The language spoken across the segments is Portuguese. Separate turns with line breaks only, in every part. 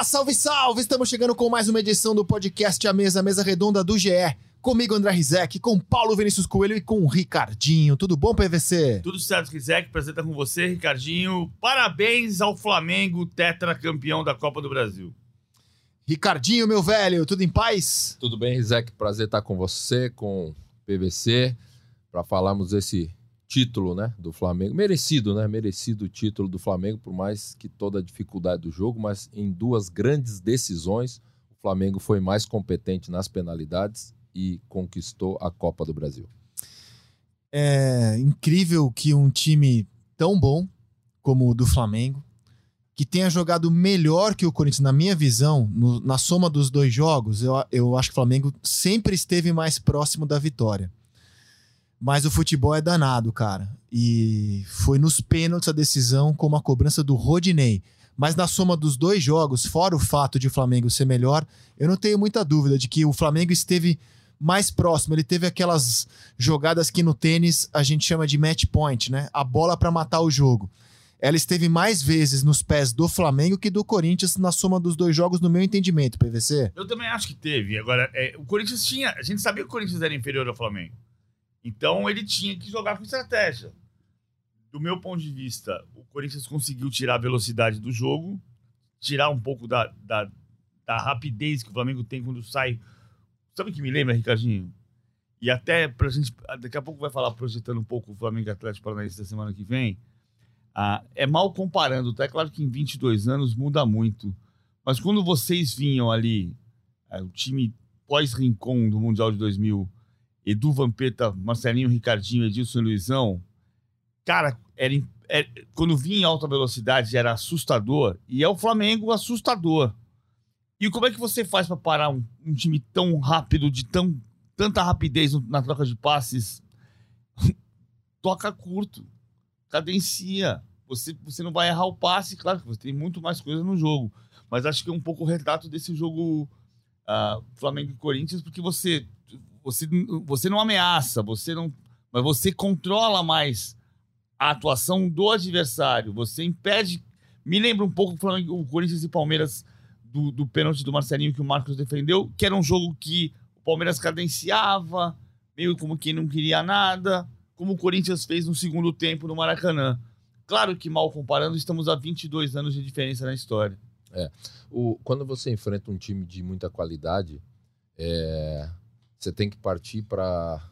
olá, salve, salve! Estamos chegando com mais uma edição do podcast A Mesa, Mesa Redonda do GE. Comigo, André Rizek, com Paulo Vinícius Coelho e com o Ricardinho. Tudo bom, PVC?
Tudo certo, Rizek. Prazer estar com você, Ricardinho. Parabéns ao Flamengo, tetracampeão da Copa do Brasil.
Ricardinho, meu velho, tudo em paz?
Tudo bem, Rizek? Prazer estar com você, com o PVC, para falarmos desse título, né, do Flamengo. Merecido, né? Merecido o título do Flamengo, por mais que toda a dificuldade do jogo, mas em duas grandes decisões, o Flamengo foi mais competente nas penalidades e conquistou a Copa do Brasil.
É incrível que um time tão bom como o do Flamengo, que tenha jogado melhor que o Corinthians, na minha visão, no, na soma dos dois jogos, eu, eu acho que o Flamengo sempre esteve mais próximo da vitória. Mas o futebol é danado, cara. E foi nos pênaltis a decisão com uma cobrança do Rodinei. Mas na soma dos dois jogos, fora o fato de o Flamengo ser melhor, eu não tenho muita dúvida de que o Flamengo esteve mais próximo. Ele teve aquelas jogadas que no tênis a gente chama de match point, né? A bola para matar o jogo. Ela esteve mais vezes nos pés do Flamengo que do Corinthians na soma dos dois jogos, no meu entendimento, PVC.
Eu também acho que teve. Agora, é, o Corinthians tinha. A gente sabia que o Corinthians era inferior ao Flamengo. Então ele tinha que jogar com estratégia. Do meu ponto de vista, o Corinthians conseguiu tirar a velocidade do jogo, tirar um pouco da, da, da rapidez que o Flamengo tem quando sai. Sabe o que me lembra, Ricardinho? E até pra gente. Daqui a pouco vai falar projetando um pouco o Flamengo Atlético Paranaense da semana que vem. Ah, é mal comparando, tá? É claro que em 22 anos muda muito. Mas quando vocês vinham ali, é, o time pós-Rincon do Mundial de 2000 Edu Vampeta, Marcelinho Ricardinho, Edilson Luizão, cara, era, era, é, quando vinha em alta velocidade era assustador, e é o Flamengo assustador. E como é que você faz para parar um, um, time tão rápido, de tão, tanta rapidez na troca de passes? Toca curto, cadencia. Você, você não vai errar o passe, claro que você tem muito mais coisa no jogo. Mas acho que é um pouco o retrato desse jogo uh, Flamengo e Corinthians, porque você você, você não ameaça, você não. Mas você controla mais a atuação do adversário. Você impede. Me lembra um pouco o Corinthians e Palmeiras do, do pênalti do Marcelinho que o Marcos defendeu, que era um jogo que o Palmeiras cadenciava, meio como quem não queria nada, como o Corinthians fez no segundo tempo no Maracanã. Claro que, mal comparando, estamos a 22 anos de diferença na história.
É. O, quando você enfrenta um time de muita qualidade, é, você tem que partir para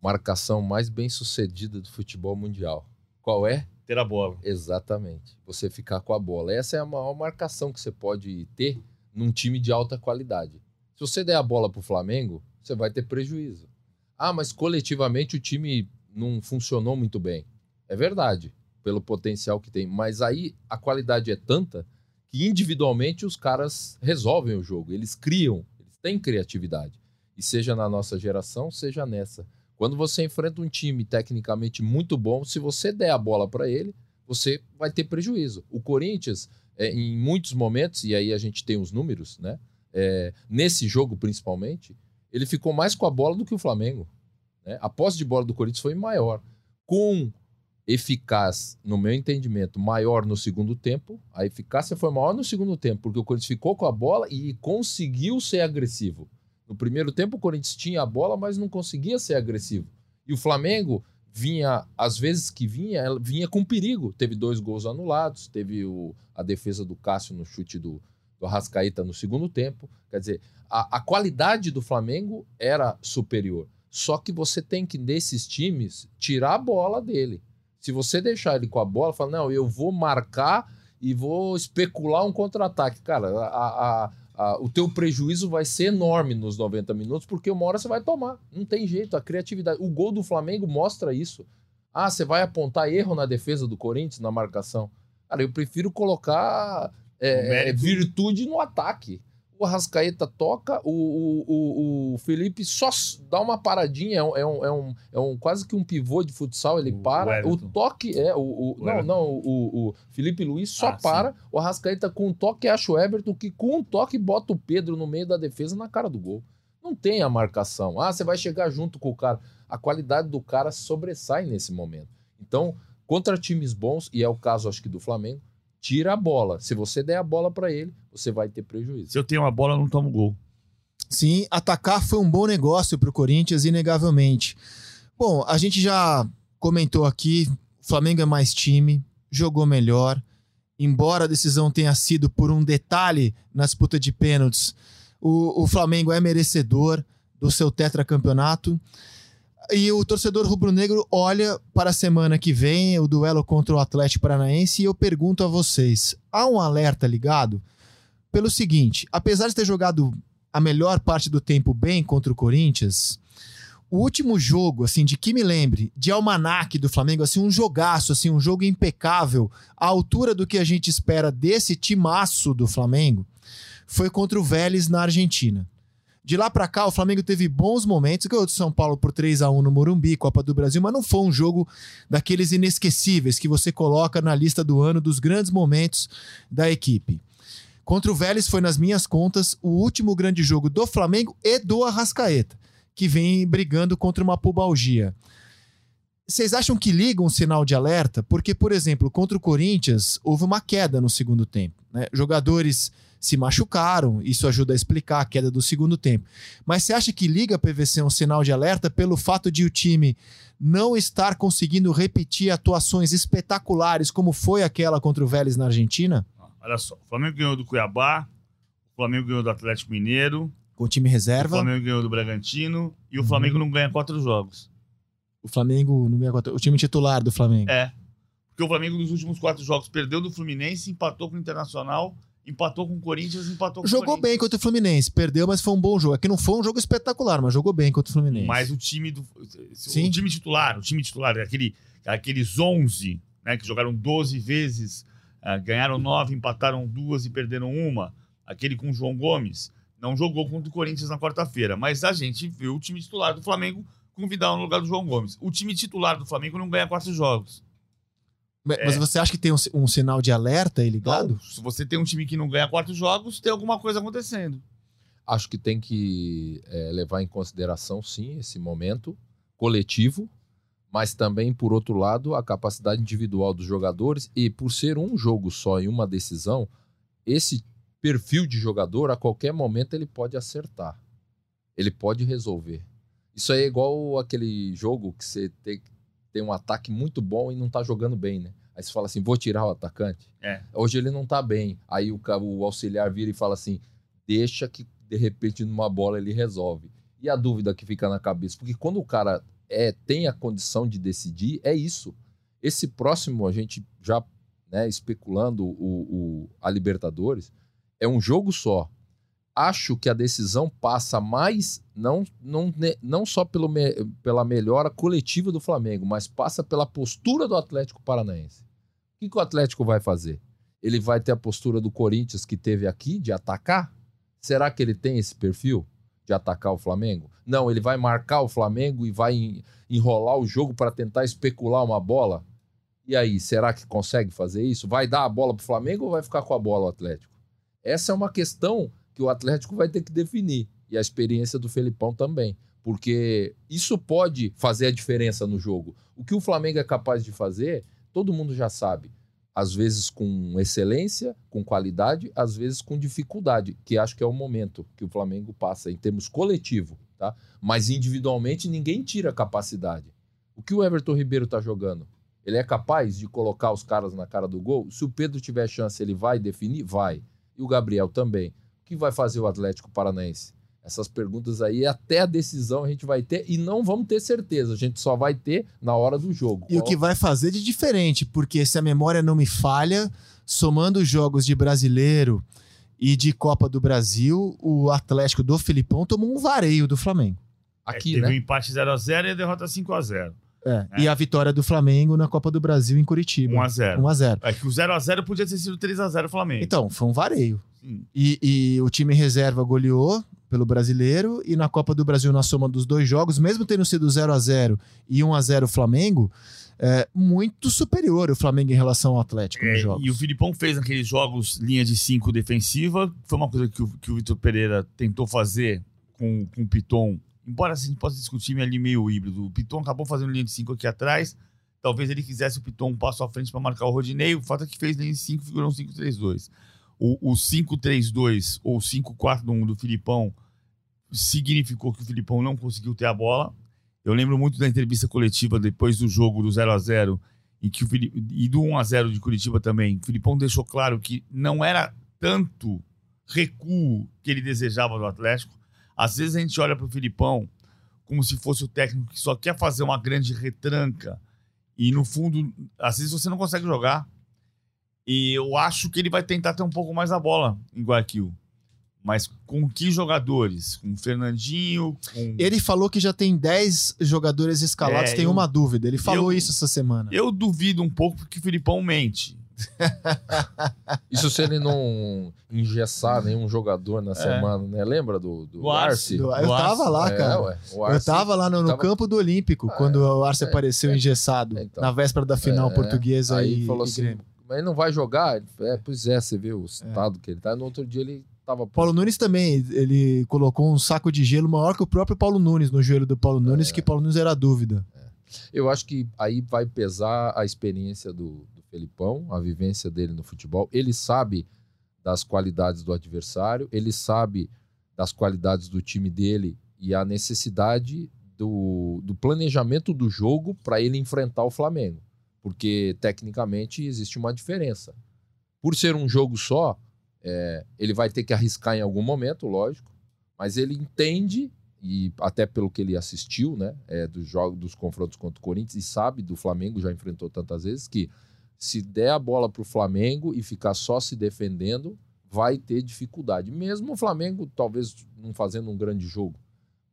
marcação mais bem sucedida do futebol mundial. Qual é?
Ter a bola.
Exatamente. Você ficar com a bola. Essa é a maior marcação que você pode ter num time de alta qualidade. Se você der a bola para o Flamengo, você vai ter prejuízo. Ah, mas coletivamente o time não funcionou muito bem. É verdade, pelo potencial que tem. Mas aí a qualidade é tanta que individualmente os caras resolvem o jogo. Eles criam, eles têm criatividade. E seja na nossa geração, seja nessa. Quando você enfrenta um time tecnicamente muito bom, se você der a bola para ele, você vai ter prejuízo. O Corinthians, é, em muitos momentos, e aí a gente tem os números, né? É, nesse jogo principalmente, ele ficou mais com a bola do que o Flamengo. Né? A posse de bola do Corinthians foi maior. Com eficaz, no meu entendimento, maior no segundo tempo. A eficácia foi maior no segundo tempo, porque o Corinthians ficou com a bola e conseguiu ser agressivo. No primeiro tempo, o Corinthians tinha a bola, mas não conseguia ser agressivo. E o Flamengo vinha, às vezes que vinha, vinha com perigo. Teve dois gols anulados, teve o, a defesa do Cássio no chute do, do no segundo tempo. Quer dizer, a, a qualidade do Flamengo era superior. Só que você tem que, desses times, tirar a bola dele. Se você deixar ele com a bola, fala, não, eu vou marcar e vou especular um contra-ataque. Cara, a, a, o teu prejuízo vai ser enorme nos 90 minutos, porque uma hora você vai tomar. Não tem jeito, a criatividade. O gol do Flamengo mostra isso. Ah, você vai apontar erro na defesa do Corinthians, na marcação. Cara, eu prefiro colocar é, virtude no ataque o Arrascaeta toca, o, o, o, Felipe só dá uma paradinha, é um, é um, é um, é um quase que um pivô de futsal, ele o para. O, toque é. O, o, não, não, o, o Felipe Luiz só ah, para. Sim. O Arrascaeta com um toque acha o Everton, que com um toque bota o Pedro no meio da defesa na cara do gol. Não tem a marcação. Ah, você vai chegar junto com o cara. A qualidade do cara sobressai nesse momento. Então, contra times bons, e é o caso, acho que, do Flamengo, tira a bola. Se você der a bola para ele, você vai ter prejuízo.
Se eu tenho uma bola, eu não tomo gol.
Sim, atacar foi um bom negócio para o Corinthians, inegavelmente. Bom, a gente já comentou aqui, o Flamengo é mais time, jogou melhor. Embora a decisão tenha sido por um detalhe na disputa de pênaltis, o, o Flamengo é merecedor do seu tetracampeonato. E o torcedor rubro-negro olha para a semana que vem, o duelo contra o Atlético Paranaense, e eu pergunto a vocês: há um alerta ligado? Pelo seguinte, apesar de ter jogado a melhor parte do tempo bem contra o Corinthians, o último jogo, assim, de que me lembre, de almanaque do Flamengo, assim, um jogaço, assim, um jogo impecável, à altura do que a gente espera desse timaço do Flamengo, foi contra o Vélez na Argentina. De lá para cá, o Flamengo teve bons momentos, ganhou de São Paulo por 3 a 1 no Morumbi, Copa do Brasil, mas não foi um jogo daqueles inesquecíveis que você coloca na lista do ano dos grandes momentos da equipe. Contra o Vélez foi, nas minhas contas, o último grande jogo do Flamengo e do Arrascaeta, que vem brigando contra uma pubalgia. Vocês acham que liga um sinal de alerta? Porque, por exemplo, contra o Corinthians, houve uma queda no segundo tempo. Né? Jogadores se machucaram, isso ajuda a explicar a queda do segundo tempo. Mas você acha que liga a PVC um sinal de alerta pelo fato de o time não estar conseguindo repetir atuações espetaculares como foi aquela contra o Vélez na Argentina?
Olha só, o Flamengo ganhou do Cuiabá, o Flamengo ganhou do Atlético Mineiro,
Com o time
o
reserva,
Flamengo ganhou do Bragantino e o
Uhum.
Flamengo não ganha quatro jogos.
o Flamengo no 64, o time titular do Flamengo.
É. Porque o Flamengo nos últimos quatro jogos perdeu do Fluminense, empatou com o Internacional, empatou com o Corinthians, empatou com o
Jogou bem contra o Fluminense, perdeu, mas foi um bom jogo. Aqui não foi um jogo espetacular, mas jogou bem contra o Fluminense.
Mas o time do.
Sim.
O time titular, o time titular, aquele, aqueles 11, né, que jogaram 12 vezes, ah, ganharam 9, empataram duas e perderam uma. Aquele com o João Gomes, não jogou contra o Corinthians na quarta-feira. Mas a gente viu o time titular do Flamengo convidar no lugar do João Gomes. O time titular do Flamengo não ganha quatro jogos.
Mas mas você acha que tem um, um sinal de alerta aí ligado?
Então, se você tem um time que não ganha quatro jogos, tem alguma coisa acontecendo.
Acho que tem que é, levar em consideração, sim, esse momento coletivo, mas também, por outro lado, a capacidade individual dos jogadores. E por ser um jogo só e uma decisão, esse perfil de jogador, a qualquer momento, ele pode acertar. Ele pode resolver. Isso aí é igual aquele jogo que você tem, tem um ataque muito bom e não tá jogando bem, né? Aí você fala assim: vou tirar o atacante.
É.
Hoje ele não tá bem. Aí o, o auxiliar vira e fala assim: deixa que de repente numa bola ele resolve. E a dúvida que fica na cabeça, porque quando o cara é, tem a condição de decidir, é isso. Esse próximo, a gente já né, especulando o, o- a Libertadores, é um jogo só. Acho que a decisão passa mais, não, não, ne- não só pelo me- pela melhora coletiva do Flamengo, mas passa pela postura do Atlético Paranaense. O que, que o Atlético vai fazer? Ele vai ter a postura do Corinthians que teve aqui, de atacar? Será que ele tem esse perfil de atacar o Flamengo? Não, ele vai marcar o Flamengo e vai en- enrolar o jogo para tentar especular uma bola? E aí, será que consegue fazer isso? Vai dar a bola para o Flamengo ou vai ficar com a bola o Atlético? Essa é uma questão que o Atlético vai ter que definir. E a experiência do Felipão também. Porque isso pode fazer a diferença no jogo. O que o Flamengo é capaz de fazer, todo mundo já sabe. Às vezes com excelência, com qualidade, às vezes com dificuldade, que acho que é o momento que o Flamengo passa em termos coletivo, tá? Mas individualmente ninguém tira a capacidade. O que o Everton Ribeiro tá jogando? Ele é capaz de colocar os caras na cara do gol? Se o Pedro tiver chance, ele vai definir? Vai. E o Gabriel também. O que vai fazer o Atlético Paranaense? Essas perguntas aí, até a decisão a gente vai ter e não vamos ter certeza. A gente só vai ter na hora do jogo.
E o que vai fazer de diferente, porque se a memória não me falha, somando os jogos de brasileiro e de Copa do Brasil, o Atlético do Filipão tomou um vareio do Flamengo.
Aqui,
É, teve
né?
um empate 0x0 e a derrota 5x0.
É,
É.
E a vitória do Flamengo na Copa do Brasil em Curitiba.
1x0.
1x0.
É que o 0x0 podia ter sido 3x0 Flamengo.
Então, foi um vareio. E, e o time reserva goleou pelo brasileiro e na Copa do Brasil, na soma dos dois jogos, mesmo tendo sido 0 a 0 e 1 a 0 Flamengo, é muito superior o Flamengo em relação ao Atlético
É,
nos jogos.
e o Filipão fez aqueles jogos linha de 5 defensiva. Foi uma coisa que o, que o Vitor Pereira tentou fazer com, com o Piton. Embora assim, a gente possa discutir ali meio híbrido. O Piton acabou fazendo linha de 5 aqui atrás talvez ele quisesse o Piton um passo à frente para marcar o Rodinei. O fato é que fez linha 5 figurou um 5-3-2. O, o 5-3-2 ou 5-4-1 do Filipão significou que o Filipão não conseguiu ter a bola. Eu lembro muito da entrevista coletiva depois do jogo do 0 a 0 e que o Fili- e do 1 a 0 de Curitiba também. O Filipão deixou claro que não era tanto recuo que ele desejava do Atlético. Às vezes a gente olha para o Filipão como se fosse o técnico que só quer fazer uma grande retranca e no fundo, às vezes você não consegue jogar. E eu acho que ele vai tentar ter um pouco mais a bola em Guayaquil. Mas com que jogadores? Com o Fernandinho, com
Ele falou que já tem 10 jogadores escalados,
É,
tem
eu-
uma dúvida. Ele falou
eu-
isso essa semana.
Eu duvido um pouco porque o Filipão mente.
Isso se ele não engessar nenhum jogador na semana, né? Lembra do, do,
Do Arce.
Arce?
Do- eu
Arce-
tava lá,
É,
cara.
ué, o
Eu
Arce-
tava lá no, no
tava-
campo do Olímpico,
Ah,
quando o Arce
é,
apareceu
é.
engessado,
É, então.
na véspera da final
É,
portuguesa
Aí
e,
falou
e
assim,
Grêmio.
mas ele não vai jogar? É, pois é, você vê o estado que ele tá. No outro dia ele tava...
Paulo Nunes também, ele colocou um saco de gelo maior que o próprio Paulo Nunes no joelho do Paulo Nunes,
É.
que Paulo Nunes era dúvida.
Eu acho que aí vai pesar a experiência do, do Felipão, a vivência dele no futebol. Ele sabe das qualidades do adversário, ele sabe das qualidades do time dele e a necessidade do, do planejamento do jogo para ele enfrentar o Flamengo. Porque, tecnicamente, existe uma diferença. Por ser um jogo só, é, ele vai ter que arriscar em algum momento, lógico, mas ele entende e até pelo que ele assistiu, né, é, dos jogos, dos confrontos contra o Corinthians e sabe do Flamengo, já enfrentou tantas vezes que se der a bola para o Flamengo e ficar só se defendendo, vai ter dificuldade. Mesmo o Flamengo talvez não fazendo um grande jogo,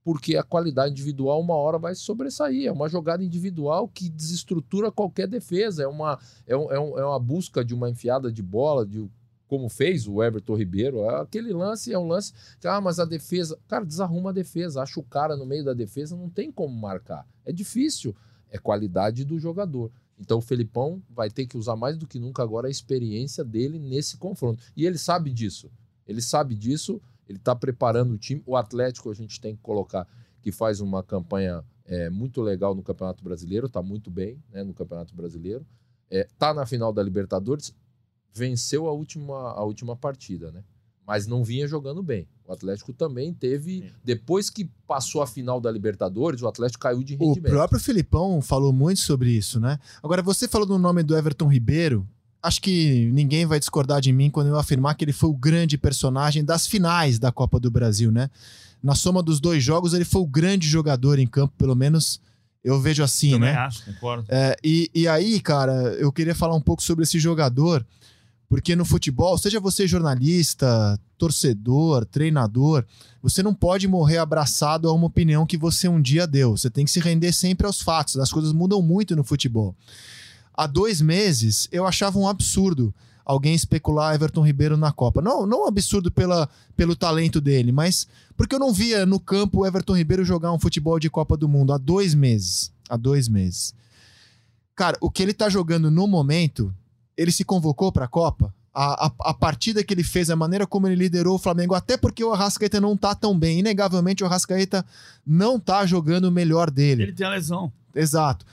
porque a qualidade individual uma hora vai sobressair. É uma jogada individual que desestrutura qualquer defesa. É uma, é, um- é é uma busca de uma enfiada de bola, de como fez o Everton Ribeiro. Aquele lance é um lance ah, mas a defesa. Cara, desarruma a defesa. Acha o cara no meio da defesa, não tem como marcar. É difícil. É qualidade do jogador. Então o Felipão vai ter que usar mais do que nunca agora a experiência dele nesse confronto. E ele sabe disso. Ele sabe disso. Ele está preparando o time. O Atlético a gente tem que colocar que faz uma campanha é, muito legal no Campeonato Brasileiro. Está muito bem né, no Campeonato Brasileiro. Está na final da Libertadores. Venceu a última, a última partida, né? Mas não vinha jogando bem. O Atlético também teve,
Sim.
depois que passou a final da Libertadores, o Atlético caiu de
O
rendimento.
próprio Filipão falou muito sobre isso, né? Agora, você falou do nome do Everton Ribeiro. Acho que ninguém vai discordar de mim quando eu afirmar que ele foi o grande personagem das finais da Copa do Brasil, né? Na soma dos dois jogos, ele foi o grande jogador em campo, pelo menos eu vejo assim,
Também
né?
acho, concordo.
É, e, e aí, cara, eu queria falar um pouco sobre esse jogador, porque no futebol, seja você jornalista, torcedor, treinador, você não pode morrer abraçado a uma opinião que você um dia deu. Você tem que se render sempre aos fatos. As coisas mudam muito no futebol. Há dois meses, eu achava um absurdo alguém especular Everton Ribeiro na Copa. Não, não absurdo pela, pelo talento dele, mas porque eu não via no campo Everton Ribeiro jogar um futebol de Copa do Mundo há dois meses. Há dois meses. Cara, o que ele tá jogando no momento, ele se convocou Copa. A, a, a partida que ele fez, a maneira como ele liderou o Flamengo, até porque o Arrascaeta não tá tão bem. Inegavelmente, o Arrascaeta não tá jogando o melhor dele.
Ele tem a lesão.
Exato.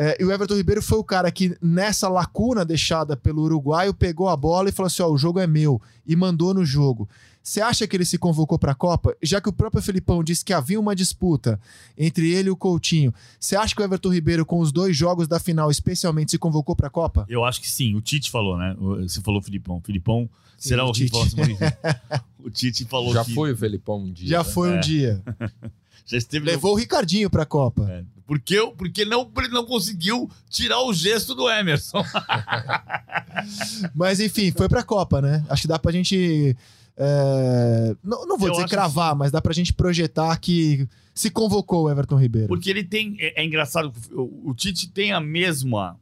É, e o Everton Ribeiro foi o cara que, nessa lacuna deixada pelo uruguaio, pegou a bola e falou assim: ó, o jogo é meu, e mandou no jogo. Você acha que ele se convocou para a Copa? Já que o próprio Felipão disse que havia uma disputa entre ele e o Coutinho, você acha que o Everton Ribeiro, com os dois jogos da final, especialmente, se convocou para a Copa?
Eu acho que sim. O Tite falou, né? O- Você falou Filipão. Filipão
Sim,
será
o
horrível.
Tite.
isso. o Tite falou
Já
que
foi o Felipão um dia.
Já
né?
foi um
É.
dia.
já esteve no-
Levou o Ricardinho para a Copa.
É. Porque, eu- porque não, ele não conseguiu tirar o gesto do Emerson.
Mas enfim, foi pra Copa, né? Acho que dá pra gente. é, Não, não vou
Eu
dizer cravar, mas dá pra gente projetar que se convocou o Everton Ribeiro.
Porque ele tem. É, é engraçado, o, o Tite tem a mesma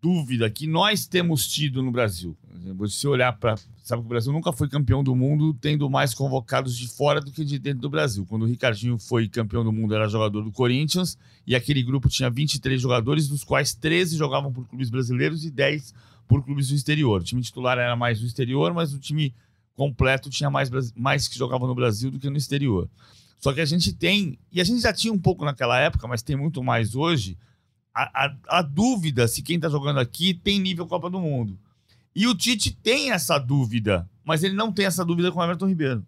dúvida que nós temos tido no Brasil. Se olhar para. Sabe que o Brasil nunca foi campeão do mundo tendo mais convocados de fora do que de dentro do Brasil. Quando o Ricardinho foi campeão do mundo, era jogador do Corinthians, e aquele grupo tinha 23 jogadores, dos quais 13 jogavam por clubes brasileiros e 10 por clubes do exterior. O time titular era mais do exterior, mas o time completo tinha mais, mais que jogavam no Brasil do que no exterior. Só que a gente tem, e a gente já tinha um pouco naquela época, mas tem muito mais hoje, a, a, a dúvida se quem tá jogando aqui tem nível Copa do Mundo. E o Tite tem essa dúvida, mas ele não tem essa dúvida com o Everton Ribeiro.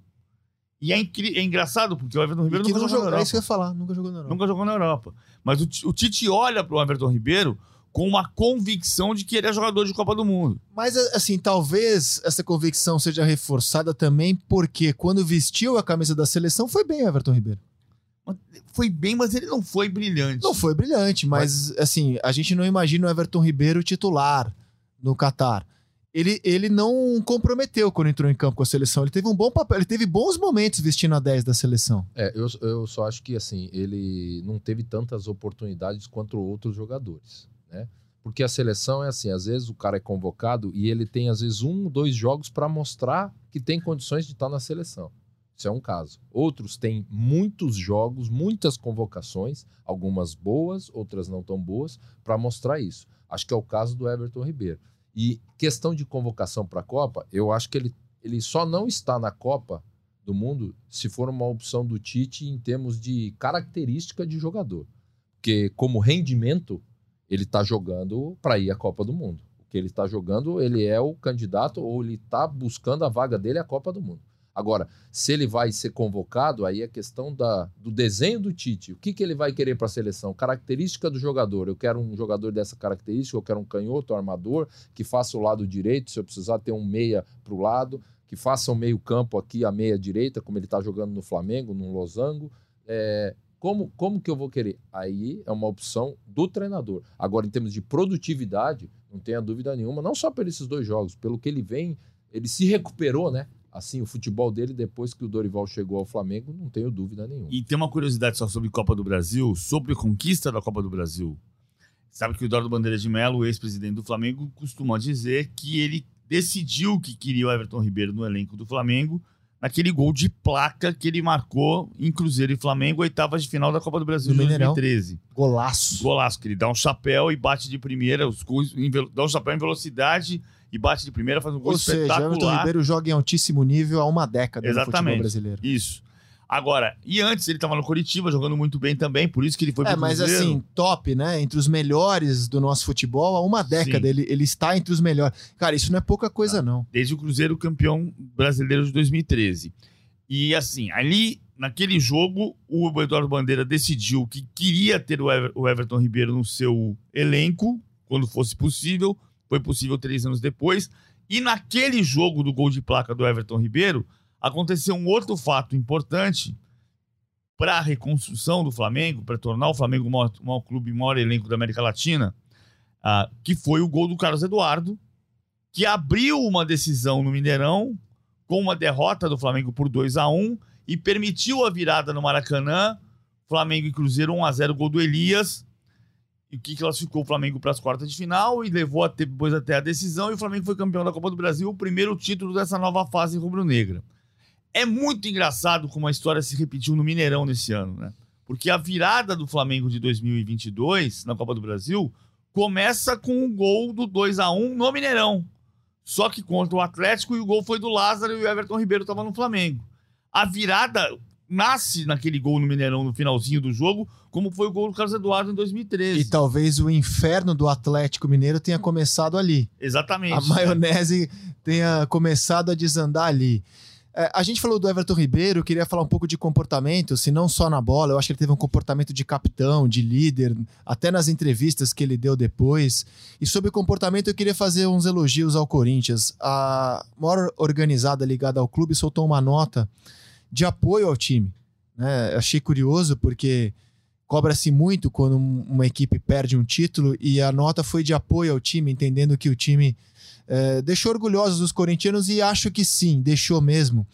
E é, incri- é engraçado, porque o Everton Ribeiro nunca jogou
jogou,
na
é
Europa.
isso que eu ia falar, nunca jogou na Europa.
Nunca jogou na Europa. Mas o, o Tite olha pro Everton Ribeiro com uma convicção de que ele é jogador de Copa do Mundo.
Mas, assim, talvez essa convicção seja reforçada também porque quando vestiu a camisa da seleção foi bem o Everton Ribeiro.
Foi bem, mas ele não foi brilhante.
Não foi brilhante, mas, assim, a gente não imagina o Everton Ribeiro titular no Catar. Ele, ele não comprometeu quando entrou em campo com a seleção. Ele teve um bom papel, ele teve bons momentos vestindo a 10 da seleção.
É, eu, eu só acho que assim, ele não teve tantas oportunidades quanto outros jogadores, né? Porque a seleção é assim, às vezes o cara é convocado e ele tem às vezes um, dois jogos para mostrar que tem condições de estar na seleção. Isso é um caso. Outros têm muitos jogos, muitas convocações, algumas boas, outras não tão boas, para mostrar isso. Acho que é o caso do Everton Ribeiro. E questão de convocação para a Copa, eu acho que ele, ele só não está na Copa do mundo se for uma opção do Tite em termos de característica de jogador. Porque como rendimento, ele está jogando para ir à Copa do Mundo. O que ele está jogando, ele é o candidato ou ele está buscando a vaga dele à Copa do Mundo. Agora, se ele vai ser convocado, aí é questão da, do desenho do Tite. O que, que ele vai querer para a seleção? Característica do jogador. Eu quero um jogador dessa característica, eu quero um canhoto, um armador, que faça o lado direito, se eu precisar ter um meia para o lado, que faça o meio campo aqui, a meia direita, como ele está jogando no Flamengo, no Losango. É, como, como que eu vou querer? Aí é uma opção do treinador. Agora, em termos de produtividade, não tenha dúvida nenhuma, não só por esses dois jogos, pelo que ele vem, ele se recuperou, né? Assim, o futebol dele, depois que o Dorival chegou ao Flamengo, não tenho dúvida nenhuma.
E tem uma curiosidade só sobre Copa do Brasil, sobre a conquista da Copa do Brasil. Sabe que o Eduardo Bandeira de Mello, o ex-presidente do Flamengo, costuma dizer que ele decidiu que queria o Everton Ribeiro no elenco do Flamengo naquele gol de placa que ele marcou em Cruzeiro e Flamengo, oitavas de final da Copa do Brasil de
Mineirão.
2013.
Golaço.
Golaço, que ele dá um chapéu e bate de primeira, os gols em dá um chapéu em velocidade e bate de primeira, faz um gol
Ou seja, Everton
espetacular.
Ribeiro joga em altíssimo nível há uma década no futebol
Exatamente.
brasileiro.
Isso. Agora, e antes ele tava no Curitiba jogando muito bem também, por isso que ele foi
É,
pro
mas
Cruzeiro.
assim, top, né? Entre os melhores do nosso futebol, há uma década
Sim.
ele, ele está entre os melhores. Cara, isso não é pouca coisa, não.
desde o Cruzeiro campeão brasileiro de 2013. E assim, ali, naquele jogo, o Eduardo Bandeira decidiu que queria ter o Ever- o Everton Ribeiro no seu elenco, quando fosse possível. Foi possível três anos depois. E naquele jogo do gol de placa do Everton Ribeiro, aconteceu um outro fato importante para a reconstrução do Flamengo, para tornar o Flamengo o maior, maior clube, o maior elenco da América Latina, ah, que foi o gol do Carlos Eduardo, que abriu uma decisão no Mineirão com uma derrota do Flamengo por 2 a 1 e permitiu a virada no Maracanã. Flamengo e Cruzeiro 1 a 0 gol do Elias. E que classificou o Flamengo para as quartas de final e levou até, depois até a decisão. E o Flamengo foi campeão da Copa do Brasil, o primeiro título dessa nova fase rubro-negra. É muito engraçado como a história se repetiu no Mineirão nesse ano, né? Porque a virada do Flamengo de 2022 na Copa do Brasil começa com o gol do 2 a 1 no Mineirão. Só que contra o Atlético e o gol foi do Lázaro e o Everton Ribeiro estava no Flamengo. A virada nasce naquele gol no Mineirão no finalzinho do jogo, como foi o gol do Carlos Eduardo em 2013.
E talvez o inferno do Atlético Mineiro tenha começado ali.
Exatamente.
A maionese tenha começado a desandar ali. É, a gente falou do Everton Ribeiro, queria falar um pouco de comportamento, se não só na bola, eu acho que ele teve um comportamento de capitão, de líder, até nas entrevistas que ele deu depois. E sobre comportamento, eu queria fazer uns elogios ao Corinthians. A maior organizada ligada ao clube soltou uma nota de apoio ao time. Né? Achei curioso porque cobra-se muito quando um- uma equipe perde um título e a nota foi de apoio ao time, entendendo que o time é, deixou orgulhosos os corintianos e acho que sim, deixou mesmo.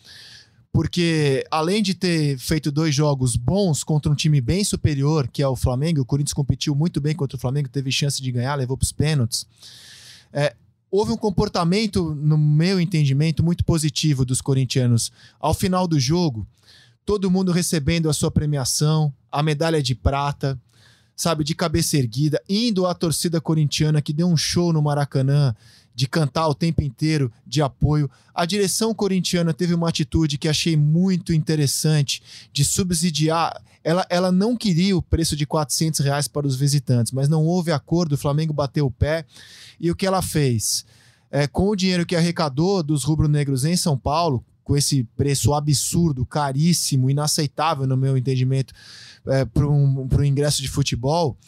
Porque além de ter feito dois jogos bons contra um time bem superior, que é o Flamengo, o Corinthians competiu muito bem contra o Flamengo, teve chance de ganhar, levou para os pênaltis. É, houve um comportamento, no meu entendimento, muito positivo dos corintianos. Ao final do jogo, todo mundo recebendo a sua premiação, a medalha de prata. sabe, de cabeça erguida, indo à torcida corintiana que deu um show no Maracanã de cantar o tempo inteiro de apoio. A direção corintiana teve uma atitude que achei muito interessante de subsidiar. Ela, ela não queria o preço de 400 reais para os visitantes, mas não houve acordo. O Flamengo bateu o pé. E o que ela fez? É, com o dinheiro que arrecadou dos rubro-negros em São Paulo, com esse preço absurdo, caríssimo, inaceitável, no meu entendimento, é, para um, um ingresso de futebol,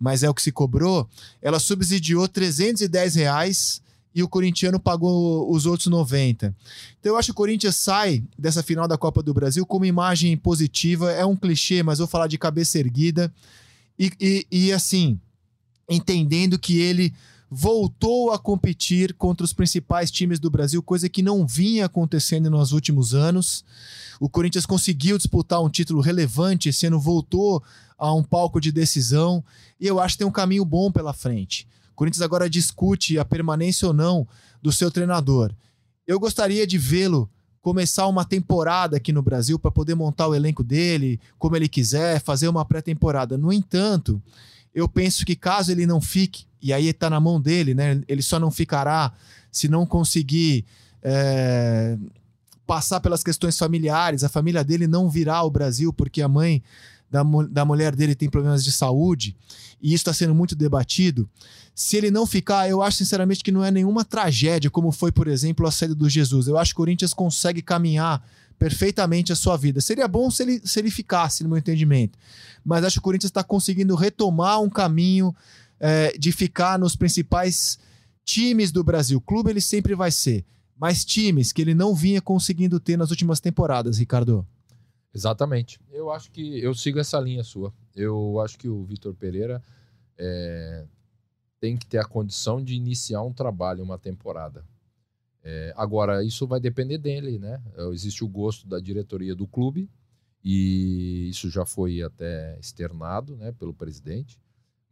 mas é o que se cobrou, ela subsidiou 310 reais e o corintiano pagou os outros 90. Então eu acho que o Corinthians sai dessa final da Copa do Brasil com uma imagem positiva. É um clichê, mas vou falar de cabeça erguida. E, e, e assim, entendendo que ele voltou a competir contra os principais times do Brasil, coisa que não vinha acontecendo nos últimos anos. O Corinthians conseguiu disputar um título relevante ano, voltou a um palco de decisão, e eu acho que tem um caminho bom pela frente. Corinthians agora discute a permanência ou não do seu treinador. Eu gostaria de vê-lo começar uma temporada aqui no Brasil para poder montar o elenco dele como ele quiser, fazer uma pré-temporada. No entanto, eu penso que caso ele não fique, e aí está na mão dele, né? Ele só não ficará se não conseguir é, passar pelas questões familiares. A família dele não virá ao Brasil porque a mãe da, da mulher dele tem problemas de saúde e isso está sendo muito debatido. Se ele não ficar, eu acho sinceramente que não é nenhuma tragédia, como foi, por exemplo, a sede do Jesus. Eu acho que o Corinthians consegue caminhar perfeitamente a sua vida. Seria bom se ele, se ele ficasse, no meu entendimento. Mas acho que o Corinthians está conseguindo retomar um caminho é, de ficar nos principais times do Brasil. Clube ele sempre vai ser, mas times que ele não vinha conseguindo ter nas últimas temporadas, Ricardo.
Exatamente. Eu acho que eu sigo essa linha sua. Eu acho que o Vitor Pereira é, tem que ter a condição de iniciar um trabalho, uma temporada. É, agora, isso vai depender dele, né? Existe o gosto da diretoria do clube e isso já foi até externado né, pelo presidente.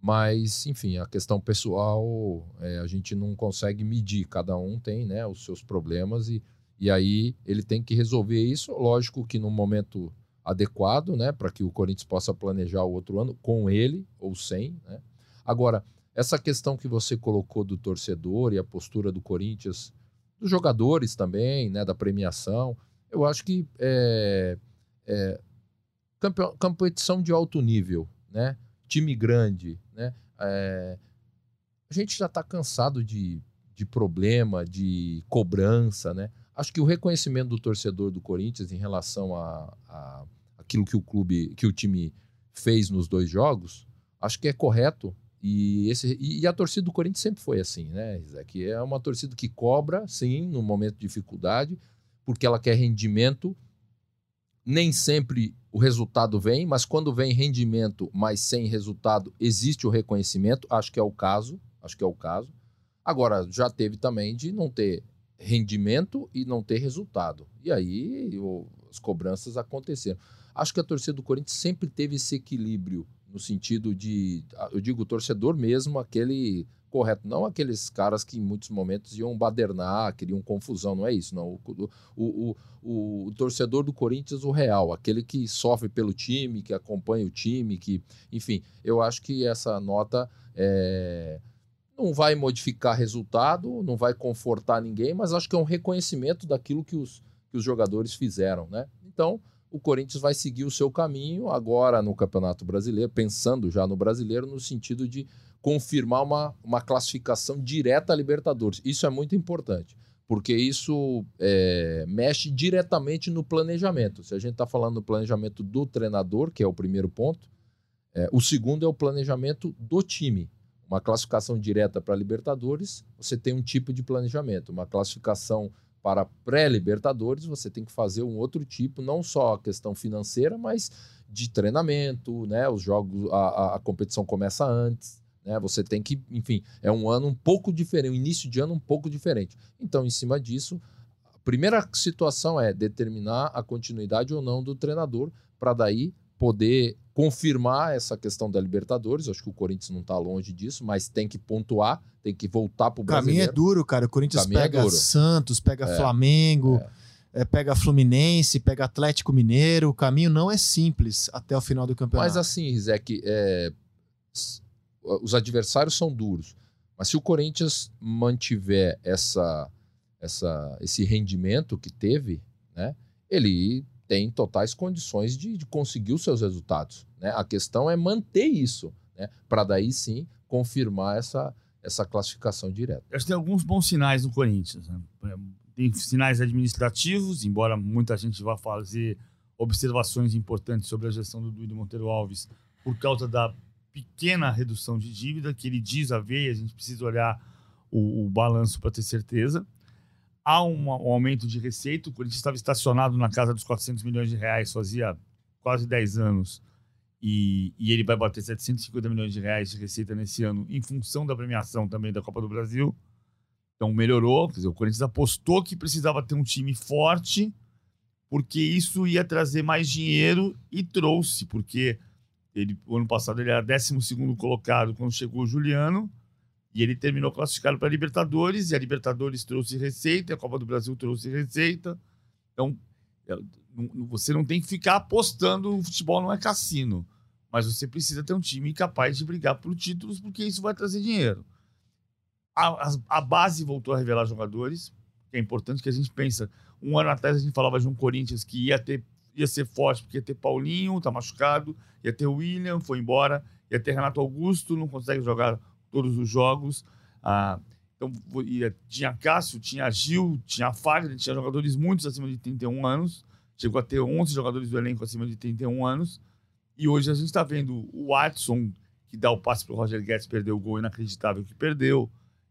Mas, enfim, a questão pessoal é, a gente não consegue medir. Cada um tem né, os seus problemas e e aí ele tem que resolver isso, lógico que no momento adequado, né, para que o Corinthians possa planejar o outro ano com ele ou sem, né? Agora, essa questão que você colocou do torcedor e a postura do Corinthians, dos jogadores também, né, da premiação, eu acho que é, é competição de alto nível, né? Time grande, né? É, a gente já está cansado de, de problema, de cobrança, né? Acho que o reconhecimento do torcedor do Corinthians em relação a, a aquilo que o clube, que o time fez nos dois jogos, acho que é correto. E, esse, e a torcida do Corinthians sempre foi assim, né, Que É uma torcida que cobra, sim, no momento de dificuldade, porque ela quer rendimento. Nem sempre o resultado vem, mas quando vem rendimento, mas sem resultado, existe o reconhecimento. Acho que é o caso. Acho que é o caso. Agora, já teve também de não ter rendimento e não ter resultado. E aí o, as cobranças aconteceram. Acho que a torcida do Corinthians sempre teve esse equilíbrio no sentido de, eu digo, torcedor mesmo, aquele correto, não aqueles caras que em muitos momentos iam badernar, queriam confusão, não é isso, não. O, o, o, o, torcedor do Corinthians, o real, aquele que sofre pelo time, que acompanha o time, que, enfim, eu acho que essa nota é não vai modificar resultado, não vai confortar ninguém, mas acho que é um reconhecimento daquilo que os, que os jogadores fizeram, né? Então, o Corinthians vai seguir o seu caminho agora no Campeonato Brasileiro, pensando já no brasileiro, no sentido de confirmar uma, uma classificação direta à Libertadores. Isso é muito importante, porque isso é, mexe diretamente no planejamento. Se a gente está falando do planejamento do treinador, que é o primeiro ponto, é, o segundo é o planejamento do time uma classificação direta para Libertadores, você tem um tipo de planejamento. Uma classificação para pré-Libertadores, você tem que fazer um outro tipo, não só a questão financeira, mas de treinamento, né? Os jogos, a, a, a competição começa antes, né? Você tem que, enfim, é um ano um pouco diferente, um início de ano um pouco diferente. Então, em cima disso, a primeira situação é determinar a continuidade ou não do treinador, para daí poder confirmar essa questão da Libertadores. Acho que o Corinthians não está longe disso, mas tem que pontuar, tem que voltar para o
caminho é duro, cara. O Corinthians o é pega é Santos, pega é, Flamengo, é. pega Fluminense, pega Atlético Mineiro. O caminho não é simples até o final do campeonato.
Mas assim, Rizek, é, os adversários são duros. Mas se o Corinthians mantiver essa, essa, esse rendimento que teve, né, ele tem totais condições de, de conseguir os seus resultados. Né? A questão é manter isso, né, para daí sim confirmar essa, essa classificação direta.
Acho que tem alguns bons sinais no Corinthians. Né? Tem sinais administrativos, embora muita gente vá fazer observações importantes sobre a gestão do Duílio Monteiro Alves por causa da pequena redução de dívida que ele diz haver, a gente precisa olhar o, o balanço para ter certeza. Há um, um aumento de receita, o Corinthians estava estacionado na casa dos 400 milhões de reais fazia quase 10 anos, e, e ele vai bater 750 milhões de reais de receita nesse ano, em função da premiação também da Copa do Brasil. Então melhorou, dizer, o Corinthians apostou que precisava ter um time forte, porque isso ia trazer mais dinheiro e trouxe, porque ele, o ano passado ele era 12 colocado quando chegou o Juliano, e ele terminou classificado para a Libertadores, e a Libertadores trouxe receita, a Copa do Brasil trouxe receita. Então, você não tem que ficar apostando, o futebol não é cassino, mas você precisa ter um time capaz de brigar por títulos, porque isso vai trazer dinheiro. A, a- a base voltou a revelar jogadores, que é importante que a gente pensa. Um ano atrás a gente falava de um Corinthians que ia ter ia ser forte porque ia ter Paulinho, tá machucado, ia ter William, foi embora, ia ter Renato Augusto, não consegue jogar todos os jogos. Ah, então ia, tinha Cássio, tinha Gil, tinha Fagner, tinha jogadores muitos acima de 31 anos. Chegou a ter 11 jogadores do elenco acima de 31 anos. E hoje a gente está vendo o Watson, que dá o passe para o Roger Guedes, perdeu o gol inacreditável que perdeu.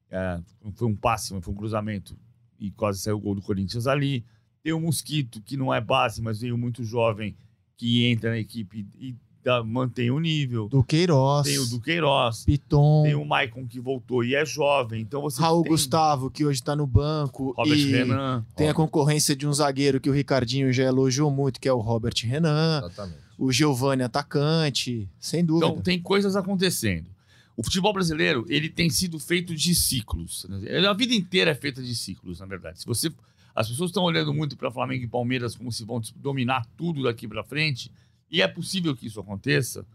É, foi um passe, foi um cruzamento e quase saiu o gol do Corinthians ali. Tem o Mosquito, que não é base, mas veio muito jovem, que entra na equipe e dá- mantém o nível.
Do Queiroz,
Tem o Duqueiroz,
Piton,
tem o Maicon que voltou e é jovem. Então você
Raul
tem
Gustavo, que hoje tá no banco.
Robert
e
Renan.
tem a concorrência de um zagueiro que o Ricardinho já elogiou muito, que é o Robert Renan.
Exatamente.
O Giovanni atacante, sem dúvida.
Então tem coisas acontecendo. O futebol brasileiro ele tem sido feito de ciclos. A vida inteira é feita de ciclos, na verdade. Se você, as pessoas estão olhando muito para Flamengo e Palmeiras como se vão dominar tudo daqui para frente, e é possível que isso aconteça,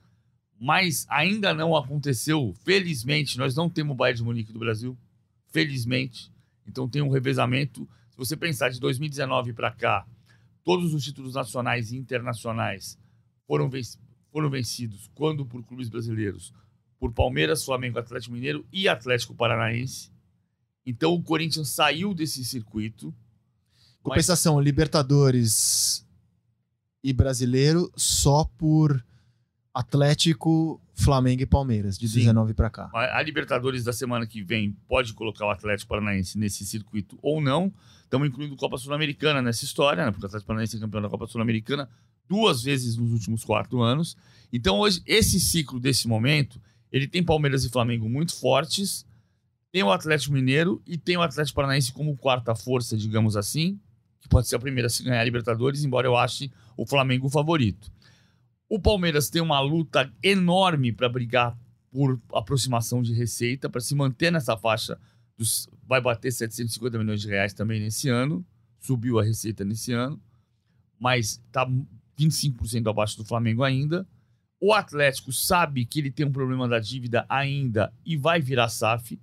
mas ainda não aconteceu. Felizmente, nós não temos o Bayern de Munique do Brasil. Felizmente. Então tem um revezamento. Se você pensar de 2019 para cá, todos os títulos nacionais e internacionais foram, foram vencidos quando por clubes brasileiros, por Palmeiras, Flamengo, Atlético Mineiro e Atlético Paranaense. Então o Corinthians saiu desse circuito.
Compensação, Libertadores e Brasileiro só por Atlético, Flamengo e Palmeiras, de
Sim.
19 pra cá.
A, a Libertadores da semana que vem pode colocar o Atlético Paranaense nesse circuito ou não. Estamos incluindo Copa Sul-Americana nessa história, né? porque o Atlético Paranaense é campeão da Copa Sul-Americana duas vezes nos últimos quatro anos. Então, hoje, esse ciclo desse momento, ele tem Palmeiras e Flamengo muito fortes, tem o Atlético Mineiro e tem o Atlético Paranaense como quarta força, digamos assim, que pode ser a primeira a se ganhar a Libertadores, embora eu ache o Flamengo o favorito. O Palmeiras tem uma luta enorme para brigar por aproximação de receita, para se manter nessa faixa dos. Vai bater 750 milhões de reais também nesse ano. Subiu a receita nesse ano, mas está 25% abaixo do Flamengo ainda. O Atlético sabe que ele tem um problema da dívida ainda e vai virar SAF.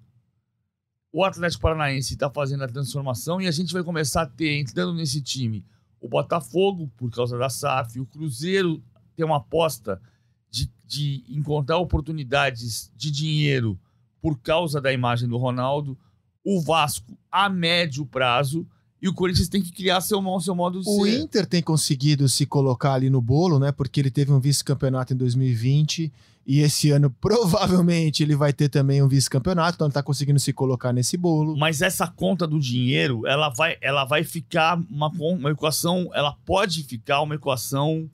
O Atlético Paranaense está fazendo a transformação e a gente vai começar a ter, entrando nesse time, o Botafogo, por causa da SAF, o Cruzeiro tem uma aposta de, de encontrar oportunidades de dinheiro por causa da imagem do Ronaldo, o Vasco a médio prazo e o Corinthians tem que criar seu, seu modo de
O
ser.
Inter tem conseguido se colocar ali no bolo, né? Porque ele teve um vice-campeonato em 2020 e esse ano provavelmente ele vai ter também um vice-campeonato, então ele tá conseguindo se colocar nesse bolo.
Mas essa conta do dinheiro, ela vai, ela vai ficar uma, uma equação, ela pode ficar uma equação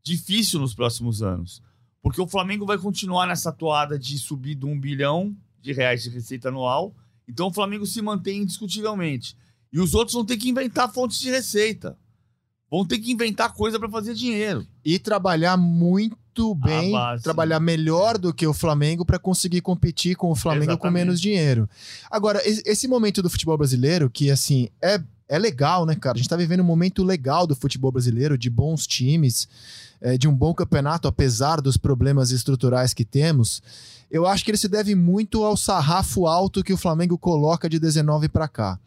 difícil nos próximos anos. Porque o Flamengo vai continuar nessa toada de subir de um bilhão de reais de receita anual. Então o Flamengo se mantém indiscutivelmente. E os outros vão ter que inventar fontes de receita. Vão ter que inventar coisa para fazer dinheiro.
E trabalhar muito bem,
base.
trabalhar melhor do que o Flamengo para conseguir competir com o Flamengo com
Exatamente.
menos dinheiro. Agora, es- esse momento do futebol brasileiro, que assim, é é legal, né, cara? A gente tá vivendo um momento legal do futebol brasileiro, de bons times, é, de um bom campeonato, apesar dos problemas estruturais que temos. Eu acho que ele se deve muito ao sarrafo alto que o Flamengo coloca de 19 para cá.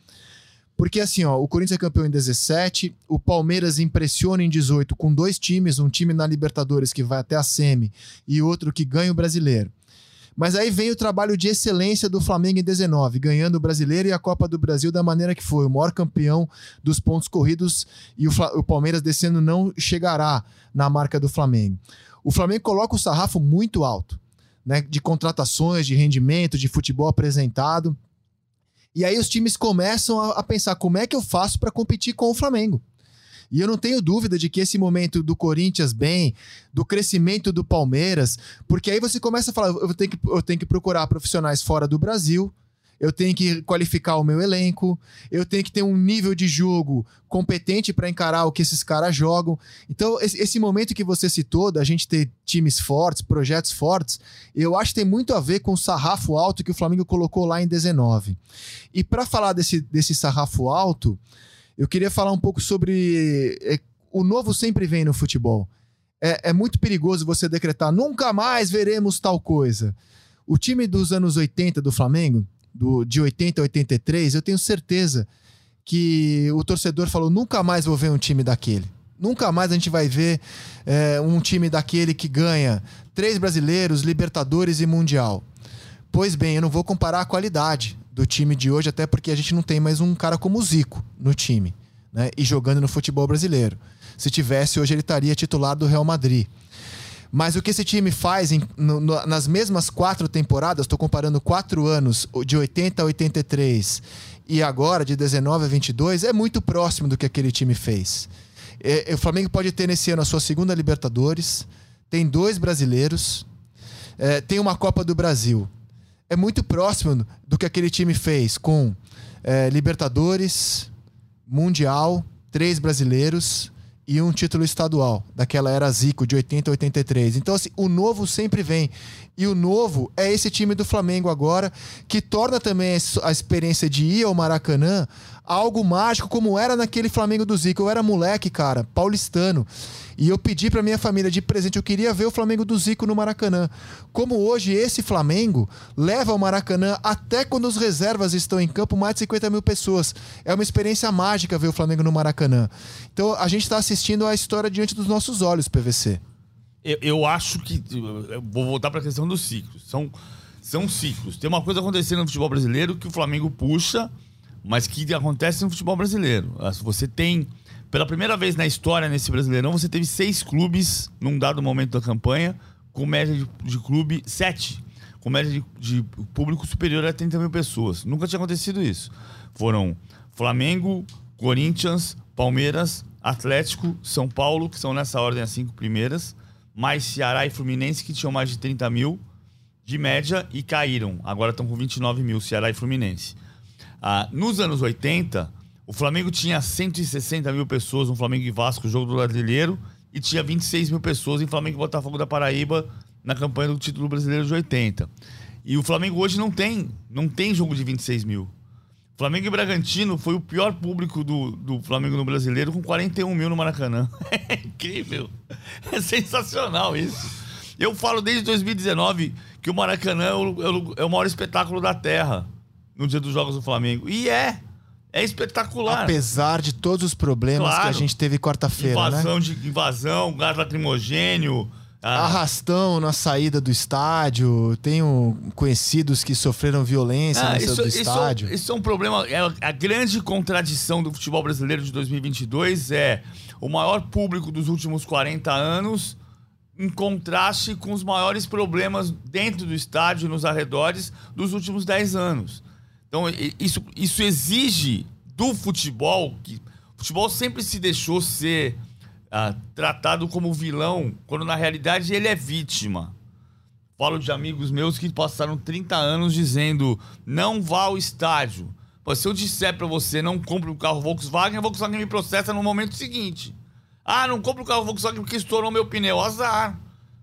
Porque assim, ó, o Corinthians é campeão em 17, o Palmeiras impressiona em 18 com dois times, um time na Libertadores que vai até a semi e outro que ganha o Brasileiro. Mas aí vem o trabalho de excelência do Flamengo em 19, ganhando o Brasileiro e a Copa do Brasil da maneira que foi, o maior campeão dos pontos corridos e o, o Palmeiras descendo não chegará na marca do Flamengo. O Flamengo coloca o sarrafo muito alto, né, de contratações, de rendimento, de futebol apresentado. E aí os times começam a, a pensar como é que eu faço para competir com o Flamengo. E eu não tenho dúvida de que esse momento do Corinthians bem, do crescimento do Palmeiras, porque aí você começa a falar: eu tenho que, eu tenho que procurar profissionais fora do Brasil, eu tenho que qualificar o meu elenco, eu tenho que ter um nível de jogo competente para encarar o que esses caras jogam. Então, esse, momento que você citou, da gente ter times fortes, projetos fortes, eu acho que tem muito a ver com o sarrafo alto que o Flamengo colocou lá em 19. E para falar desse, desse sarrafo alto, eu queria falar um pouco sobre. É, o novo sempre vem no futebol. É, é muito perigoso você decretar nunca mais veremos tal coisa. O time dos anos 80 do Flamengo, do, de 80 a 83, eu tenho certeza que o torcedor falou: nunca mais vou ver um time daquele. Nunca mais a gente vai ver é, um time daquele que ganha três brasileiros, Libertadores e Mundial. Pois bem, eu não vou comparar a qualidade do time de hoje, até porque a gente não tem mais um cara como o Zico no time, né? E jogando no futebol brasileiro. Se tivesse, hoje ele estaria titular do Real Madrid. Mas o que esse time faz em, no, no, nas mesmas quatro temporadas, estou comparando quatro anos, de 80 a 83 e agora de 19 a 22, é muito próximo do que aquele time fez. É, o Flamengo pode ter nesse ano a sua segunda Libertadores, tem dois brasileiros, é, tem uma Copa do Brasil é muito próximo do que aquele time fez com é, Libertadores, Mundial, três brasileiros e um título estadual, daquela era Zico, de 80 a 83. Então, assim, o novo sempre vem. E o novo é esse time do Flamengo agora, que torna também a experiência de ir ao Maracanã algo mágico, como era naquele Flamengo do Zico. Eu era moleque, cara, paulistano. E eu pedi para minha família de presente, eu queria ver o Flamengo do Zico no Maracanã. Como hoje esse Flamengo leva ao Maracanã até quando os reservas estão em campo, mais de 50 mil pessoas. É uma experiência mágica ver o Flamengo no Maracanã. Então a gente está assistindo a história diante dos nossos olhos, PVC.
Eu, eu acho que. Eu vou voltar para a questão dos ciclos. São, são ciclos. Tem uma coisa acontecendo no futebol brasileiro que o Flamengo puxa, mas que acontece no futebol brasileiro. Você tem pela primeira vez na história, nesse Brasileirão, você teve seis clubes num dado momento da campanha, com média de, de clube sete, com média de, de, público superior a 30 mil pessoas. Nunca tinha acontecido isso. Foram Flamengo, Corinthians, Palmeiras, Atlético, São Paulo, que são nessa ordem as cinco primeiras, mais Ceará e Fluminense, que tinham mais de 30 mil de média e caíram. Agora estão com 29 mil, Ceará e Fluminense. Ah, nos anos 80, o Flamengo tinha 160 mil pessoas no Flamengo e Vasco, jogo do Brasileiro, e tinha 26 mil pessoas em Flamengo e Botafogo da Paraíba na campanha do título brasileiro de 80. E o Flamengo hoje não tem, não tem jogo de 26 mil. Flamengo e Bragantino foi o pior público do, do Flamengo no brasileiro, com 41 mil no Maracanã. É incrível. É sensacional isso. Eu falo desde 2019 que o Maracanã é o, é o maior espetáculo da Terra no dia dos Jogos do Flamengo. E é. É espetacular.
Apesar de todos os problemas claro. que a gente teve quarta-feira,
né? Invasão
né?
de invasão, gás lacrimogênio.
Ah. Arrastão na saída do estádio. Tenho conhecidos que sofreram violência ah, na saída do estádio.
Isso é um problema. É a grande contradição do futebol brasileiro de 2022 é o maior público dos últimos 40 anos em contraste com os maiores problemas dentro do estádio e nos arredores dos últimos 10 anos. Então, isso, isso exige do futebol, que o futebol sempre se deixou ser ah, tratado como vilão, quando na realidade ele é vítima. Falo de amigos meus que passaram 30 anos dizendo: não vá ao estádio. Pô, se eu disser para você não compre um carro Volkswagen, a Volkswagen me processa no momento seguinte. Ah, não compre o carro Volkswagen porque estourou meu pneu. Azar.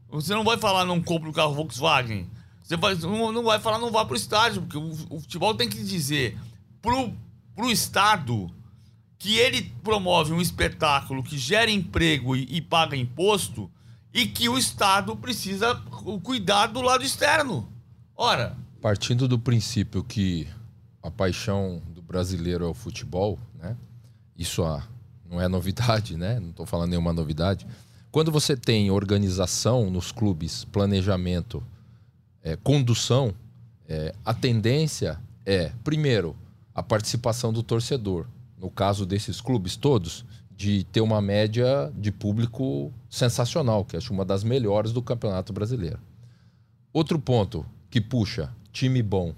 Você não vai falar não compre o carro Volkswagen. Você vai, não vai falar, não vá pro estádio, porque o, o, futebol tem que dizer pro, pro Estado que ele promove um espetáculo que gera emprego e, e paga imposto e que o Estado precisa cuidar do lado externo. Ora.
Partindo do princípio que a paixão do brasileiro é o futebol, né? Isso não é novidade, né? Não estou falando nenhuma novidade. Quando você tem organização nos clubes, planejamento, é, condução, é, a tendência é, primeiro, a participação do torcedor no caso desses clubes todos, de ter uma média de público sensacional, que acho uma das melhores do Campeonato Brasileiro. Outro ponto que puxa, time bom.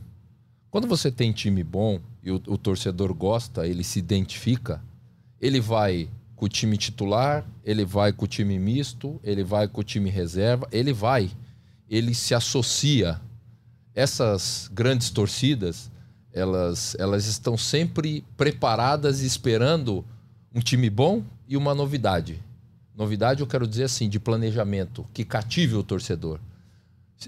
Quando você tem time bom e o, o torcedor gosta, ele se identifica, ele vai com o time titular, ele vai com o time misto, ele vai com o time reserva, ele vai, ele se associa. Essas grandes torcidas, elas, elas estão sempre preparadas e esperando um time bom e uma novidade. Novidade, eu quero dizer assim, de planejamento, que cative o torcedor.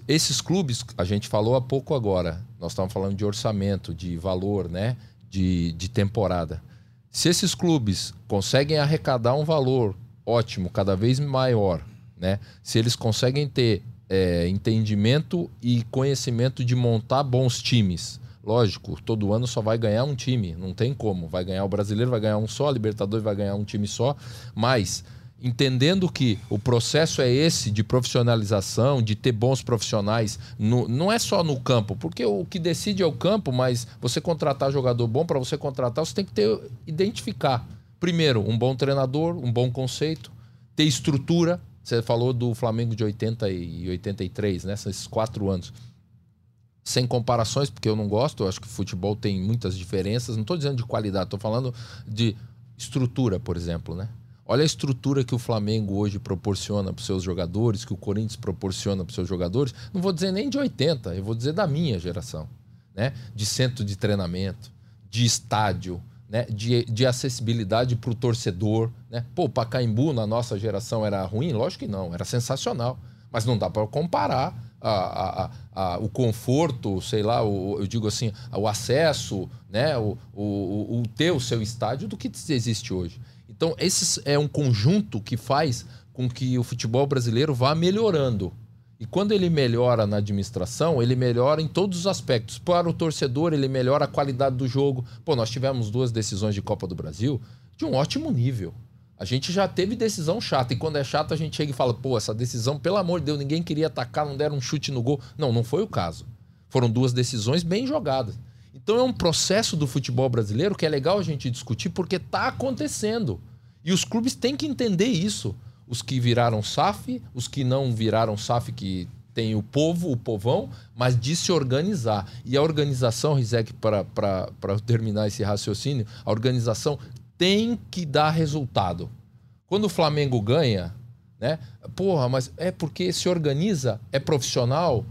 Esses clubes, a gente falou há pouco agora, nós estamos falando de orçamento, de valor, né? de, de temporada. Se esses clubes conseguem arrecadar um valor ótimo, cada vez maior, né? se eles conseguem ter é, entendimento e conhecimento de montar bons times, Lógico, todo ano só vai ganhar um time, não tem como. Vai ganhar o brasileiro, vai ganhar um só, a Libertadores vai ganhar um time só. Mas entendendo que o processo é esse de profissionalização, de ter bons profissionais, no, não é só no campo, porque o que decide é o campo, mas você contratar jogador bom, para você contratar, você tem que ter identificar. Primeiro, um bom treinador, um bom conceito, ter estrutura. Você falou do Flamengo de 80 e 83, né? Esses quatro anos sem comparações, porque eu não gosto, eu acho que futebol tem muitas diferenças. Não estou dizendo de qualidade, estou falando de estrutura, por exemplo, né? Olha a estrutura que o Flamengo hoje proporciona para os seus jogadores, que o Corinthians proporciona para os seus jogadores. Não vou dizer nem de 80, eu vou dizer da minha geração, né? De centro de treinamento, de estádio, né? de, de acessibilidade para o torcedor, né? Pô, Pacaembu na nossa geração era ruim? Lógico que não, era sensacional. Mas não dá para comparar a, a, a, o conforto, sei lá, o, eu digo assim, o acesso, né, o, o, o ter o seu estádio do que existe hoje. Então, esse é um conjunto que faz com que o futebol brasileiro vá melhorando. E quando ele melhora na administração, ele melhora em todos os aspectos. Para o torcedor, ele melhora a qualidade do jogo. Pô, nós tivemos duas decisões de Copa do Brasil de um ótimo nível. A gente já teve decisão chata. E quando é chato, a gente chega e fala: pô, essa decisão, pelo amor de Deus, ninguém queria atacar, não deram um chute no gol. Não, não foi o caso. Foram duas decisões bem jogadas. Então é um processo do futebol brasileiro que é legal a gente discutir porque está acontecendo. E os clubes têm que entender isso. Os que viraram SAF, os que não viraram SAF, que tem o povo, o povão, mas de se organizar. E a organização, Rizek, para terminar esse raciocínio, a organização tem que dar resultado. Quando o Flamengo ganha, né? Porra, mas é porque se organiza, é profissional,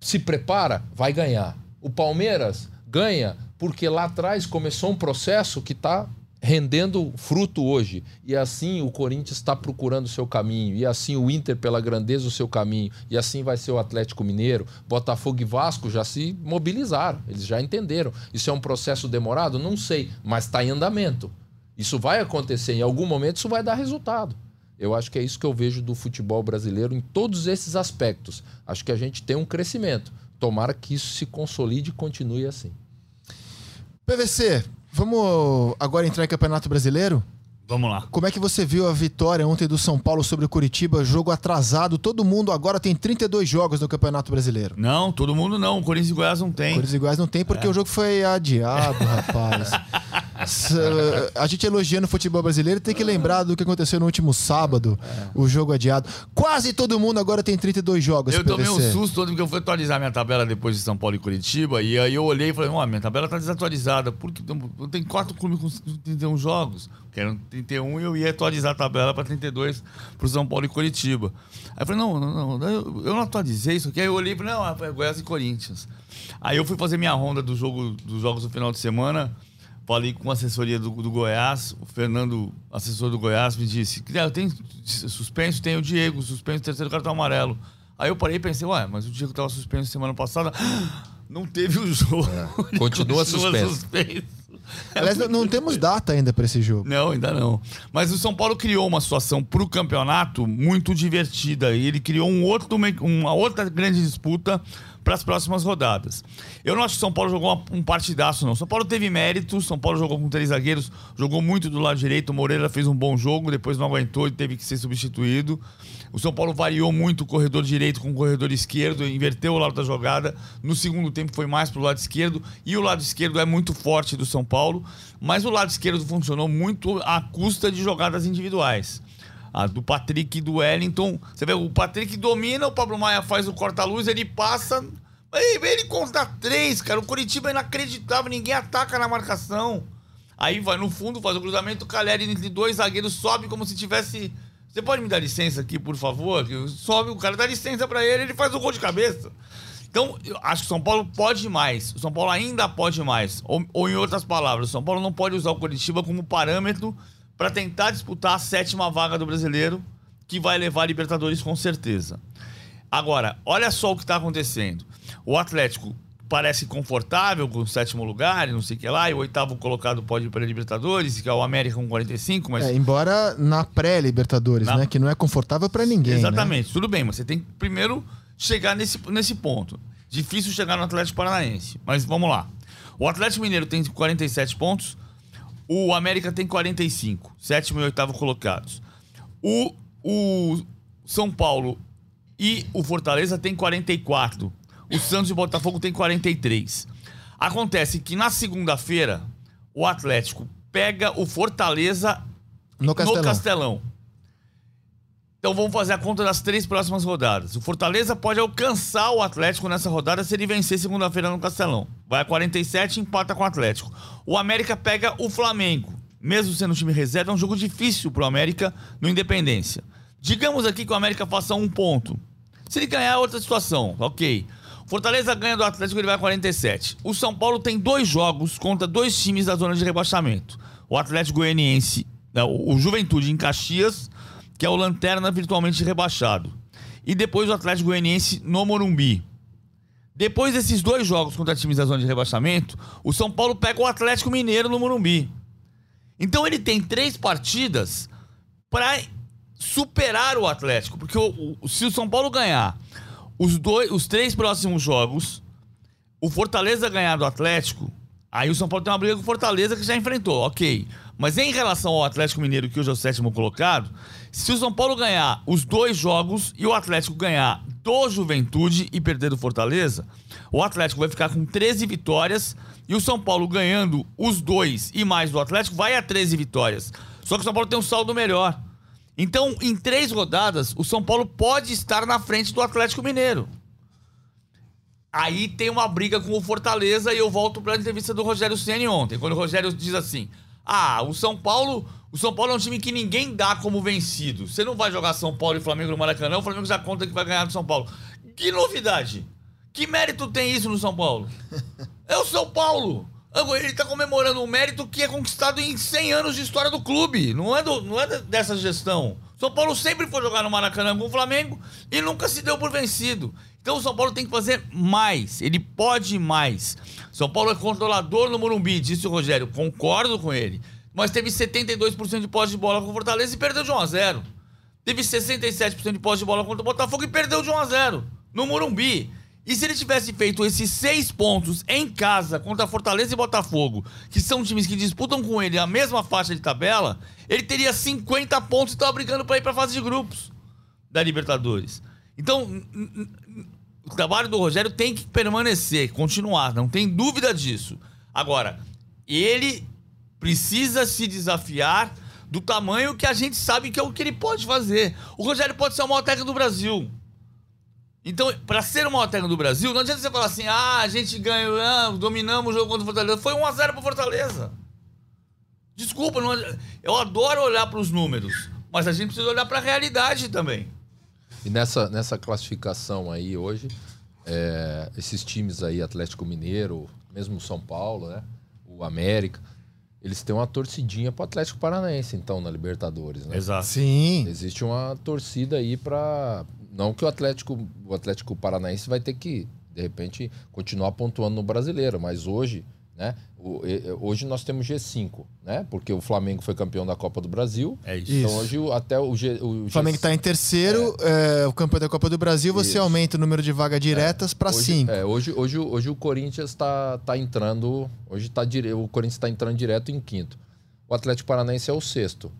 se prepara, vai ganhar. O Palmeiras ganha porque lá atrás começou um processo que está rendendo fruto hoje. E assim o Corinthians está procurando o seu caminho. E assim o Inter, pela grandeza, o seu caminho. E assim vai ser o Atlético Mineiro. Botafogo e Vasco já se mobilizaram. Eles já entenderam. Isso é um processo demorado? Não sei, mas está em andamento. Isso vai acontecer. Em algum momento isso vai dar resultado. Eu acho que é isso que eu vejo do futebol brasileiro em todos esses aspectos. Acho que a gente tem um crescimento. Tomara que isso se consolide e continue assim.
PVC, Vamos agora entrar em Campeonato Brasileiro?
Vamos lá.
Como é que você viu a vitória ontem do São Paulo sobre o Curitiba? Jogo atrasado. Todo mundo agora tem 32 jogos no Campeonato Brasileiro.
Não, todo mundo não. O Corinthians e Goiás não tem. O
Corinthians e Goiás não tem porque é. o jogo foi adiado, rapaz. A gente elogiando o futebol brasileiro tem que lembrar do que aconteceu no último sábado, o jogo adiado. Quase todo mundo agora tem 32 jogos.
Eu tomei um susto todo porque eu fui atualizar minha tabela depois de São Paulo e Curitiba. E aí eu olhei e falei: Ó, minha tabela tá desatualizada. Porque tem quatro clubes com 31 jogos que eram 31, e eu ia atualizar a tabela para 32 para o São Paulo e Curitiba. Aí eu falei, não, não, não, eu não atualizei isso aqui. Aí eu olhei e falei, não, é Goiás e Corinthians. Aí eu fui fazer minha ronda do jogo, dos jogos do final de semana, falei com a assessoria do, do Goiás, o Fernando, assessor do Goiás, me disse, eu tenho suspenso, tem o Diego, suspenso, terceiro cartão amarelo. Aí eu parei e pensei, ué, mas o Diego estava suspenso semana passada, não teve o jogo.
É. Continua, Continua suspenso. suspenso.
Aliás, não, não temos data ainda para esse jogo.
Não, ainda não. Mas o São Paulo criou uma situação para o campeonato muito divertida. E ele criou um outro, uma outra grande disputa para as próximas rodadas. Eu não acho que São Paulo jogou um partidaço, não. São Paulo teve mérito, São Paulo jogou com três zagueiros, jogou muito do lado direito. O Moreira fez um bom jogo, depois não aguentou e teve que ser substituído. O São Paulo variou muito o corredor direito com o corredor esquerdo, inverteu o lado da jogada. No segundo tempo foi mais para o lado esquerdo. E o lado esquerdo é muito forte do São Paulo, mas o lado esquerdo funcionou muito à custa de jogadas individuais. A do Patrick e do Wellington. Você vê, o Patrick domina, o Pablo Maia faz o corta-luz, ele passa. Ele, ele conta três, cara. O Curitiba é inacreditável, ninguém ataca na marcação. Aí vai no fundo, faz o cruzamento, o Caleri entre dois zagueiros sobe como se tivesse. Você pode me dar licença aqui, por favor? Sobe, o cara dá licença para ele, ele faz o gol de cabeça. Então, eu acho que o São Paulo pode mais. O São Paulo ainda pode mais. Ou, ou em outras palavras, o São Paulo não pode usar o Curitiba como parâmetro para tentar disputar a sétima vaga do brasileiro, que vai levar a Libertadores com certeza. Agora, olha só o que está acontecendo. O Atlético parece confortável com o sétimo lugar, e não sei o que lá, e o oitavo colocado pode ir para a Libertadores, que é o América com 45, mas.
É, embora na pré-Libertadores, na... né? Que não é confortável para ninguém. Né?
Exatamente,
né?
tudo bem, mas você tem que primeiro chegar nesse, nesse ponto. Difícil chegar no Atlético Paranaense, mas vamos lá. O Atlético Mineiro tem 47 pontos, o América tem 45, sétimo e oitavo colocados. O, o São Paulo e o Fortaleza tem 44. O Santos e o Botafogo tem 43. Acontece que na segunda-feira o Atlético pega o Fortaleza
no Castelão.
no Castelão. Então vamos fazer a conta das três próximas rodadas. O Fortaleza pode alcançar o Atlético nessa rodada se ele vencer segunda-feira no Castelão. Vai a 47 e empata com o Atlético. O América pega o Flamengo. Mesmo sendo um time reserva, é um jogo difícil pro América no Independência. Digamos aqui que o América faça um ponto. Se ele ganhar, é outra situação. Ok. Fortaleza ganha do Atlético, ele vai a 47. O São Paulo tem dois jogos contra dois times da zona de rebaixamento. O Atlético Goianiense, o Juventude em Caxias que é o Lanterna virtualmente rebaixado. E depois o Atlético Goianiense no Morumbi. Depois desses dois jogos contra times da zona de rebaixamento, o São Paulo pega o Atlético Mineiro no Morumbi. Então ele tem três partidas para superar o Atlético, porque o, o, se o São Paulo ganhar os, dois, os três próximos jogos, o Fortaleza ganhar do Atlético, aí o São Paulo tem uma briga com o Fortaleza que já enfrentou, ok. Mas em relação ao Atlético Mineiro, que hoje é o sétimo colocado, se o São Paulo ganhar os dois jogos e o Atlético ganhar do Juventude e perder do Fortaleza, o Atlético vai ficar com 13 vitórias e o São Paulo ganhando os dois e mais do Atlético vai a 13 vitórias. Só que o São Paulo tem um saldo melhor. Então, em três rodadas, o São Paulo pode estar na frente do Atlético Mineiro. Aí tem uma briga com o Fortaleza e eu volto para a entrevista do Rogério Ceni ontem, quando o Rogério diz assim: "Ah, o São Paulo o São Paulo é um time que ninguém dá como vencido. Você não vai jogar São Paulo e Flamengo no Maracanã, o Flamengo já conta que vai ganhar do São Paulo. Que novidade! Que mérito tem isso no São Paulo? É o São Paulo! Ele tá comemorando um mérito que é conquistado em 100 anos de história do clube. Não é, do, não é dessa gestão. São Paulo sempre foi jogar no Maracanã com o Flamengo e nunca se deu por vencido. Então o São Paulo tem que fazer mais. Ele pode mais. São Paulo é controlador no Morumbi, disse o Rogério. Concordo com ele mas teve 72% de posse de bola com o Fortaleza e perdeu de 1 a 0. Teve 67% de posse de bola contra o Botafogo e perdeu de 1 a 0 no Morumbi. E se ele tivesse feito esses seis pontos em casa contra Fortaleza e Botafogo, que são times que disputam com ele a mesma faixa de tabela, ele teria 50 pontos e estava brigando para ir para a fase de grupos da Libertadores. Então, o trabalho do Rogério tem que permanecer, continuar, não tem dúvida disso. Agora, ele precisa se desafiar do tamanho que a gente sabe que é o que ele pode fazer. O Rogério pode ser o maior técnico do Brasil. Então, para ser o maior técnico do Brasil, não adianta você falar assim: ah, a gente ganhou, ah, dominamos o jogo contra o Fortaleza. Foi 1x0 pro Fortaleza. Desculpa, não, eu adoro olhar para os números, mas a gente precisa olhar para a realidade também.
E nessa, nessa classificação aí hoje, é, esses times aí, Atlético Mineiro, mesmo São Paulo, né? O América, eles têm uma torcidinha pro Atlético Paranaense, então, na Libertadores, né?
Exato.
Sim.
Existe uma torcida aí para Não que o Atlético, o Atlético Paranaense vai ter que, de repente, continuar pontuando no brasileiro, mas hoje, né? Hoje nós temos G5, né? Porque o Flamengo foi campeão da Copa do Brasil.
É isso.
Então hoje o- até o, G, o
O Flamengo está em terceiro, é, o campeão da Copa do Brasil, você
Isso.
aumenta o número de vagas diretas para
hoje,
cinco.
É, hoje, hoje, hoje o Corinthians está tá entrando. Hoje tá dire... o Corinthians está entrando direto em quinto. O Atlético Paranaense é o sexto.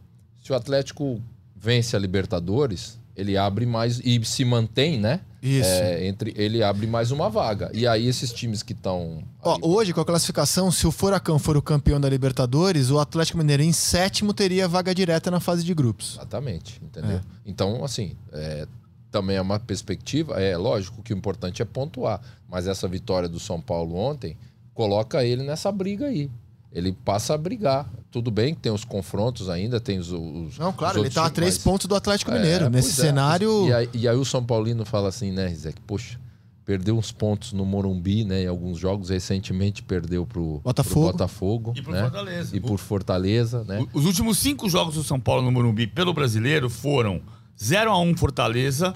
Se o Atlético vence a Libertadores, ele abre mais e se mantém, né?
Isso.
É, entre ele abre mais uma vaga. E aí esses times que estão
hoje, com a classificação, se o Furacão for o campeão da Libertadores, o Atlético Mineiro em sétimo teria vaga direta na fase de grupos.
Exatamente, entendeu?
É.
Então, assim, é, também é uma perspectiva. É lógico que o importante é pontuar, mas essa vitória do São Paulo ontem coloca ele nessa briga aí. Ele passa a brigar. Tudo bem que tem os confrontos ainda, tem os. os
Não, claro,
os
ele tá a três
times,
pontos do Atlético
mas-
Mineiro.
É,
Nesse
é.
cenário.
E aí, e aí o São Paulino fala assim, né, Rizek? Poxa, perdeu uns pontos no Morumbi, né? Em alguns jogos, recentemente perdeu pro
Botafogo.
pro Botafogo
E por
né?
Fortaleza.
E por Fortaleza, né?
Os últimos cinco jogos do São Paulo no Morumbi pelo brasileiro foram 0x1 Fortaleza,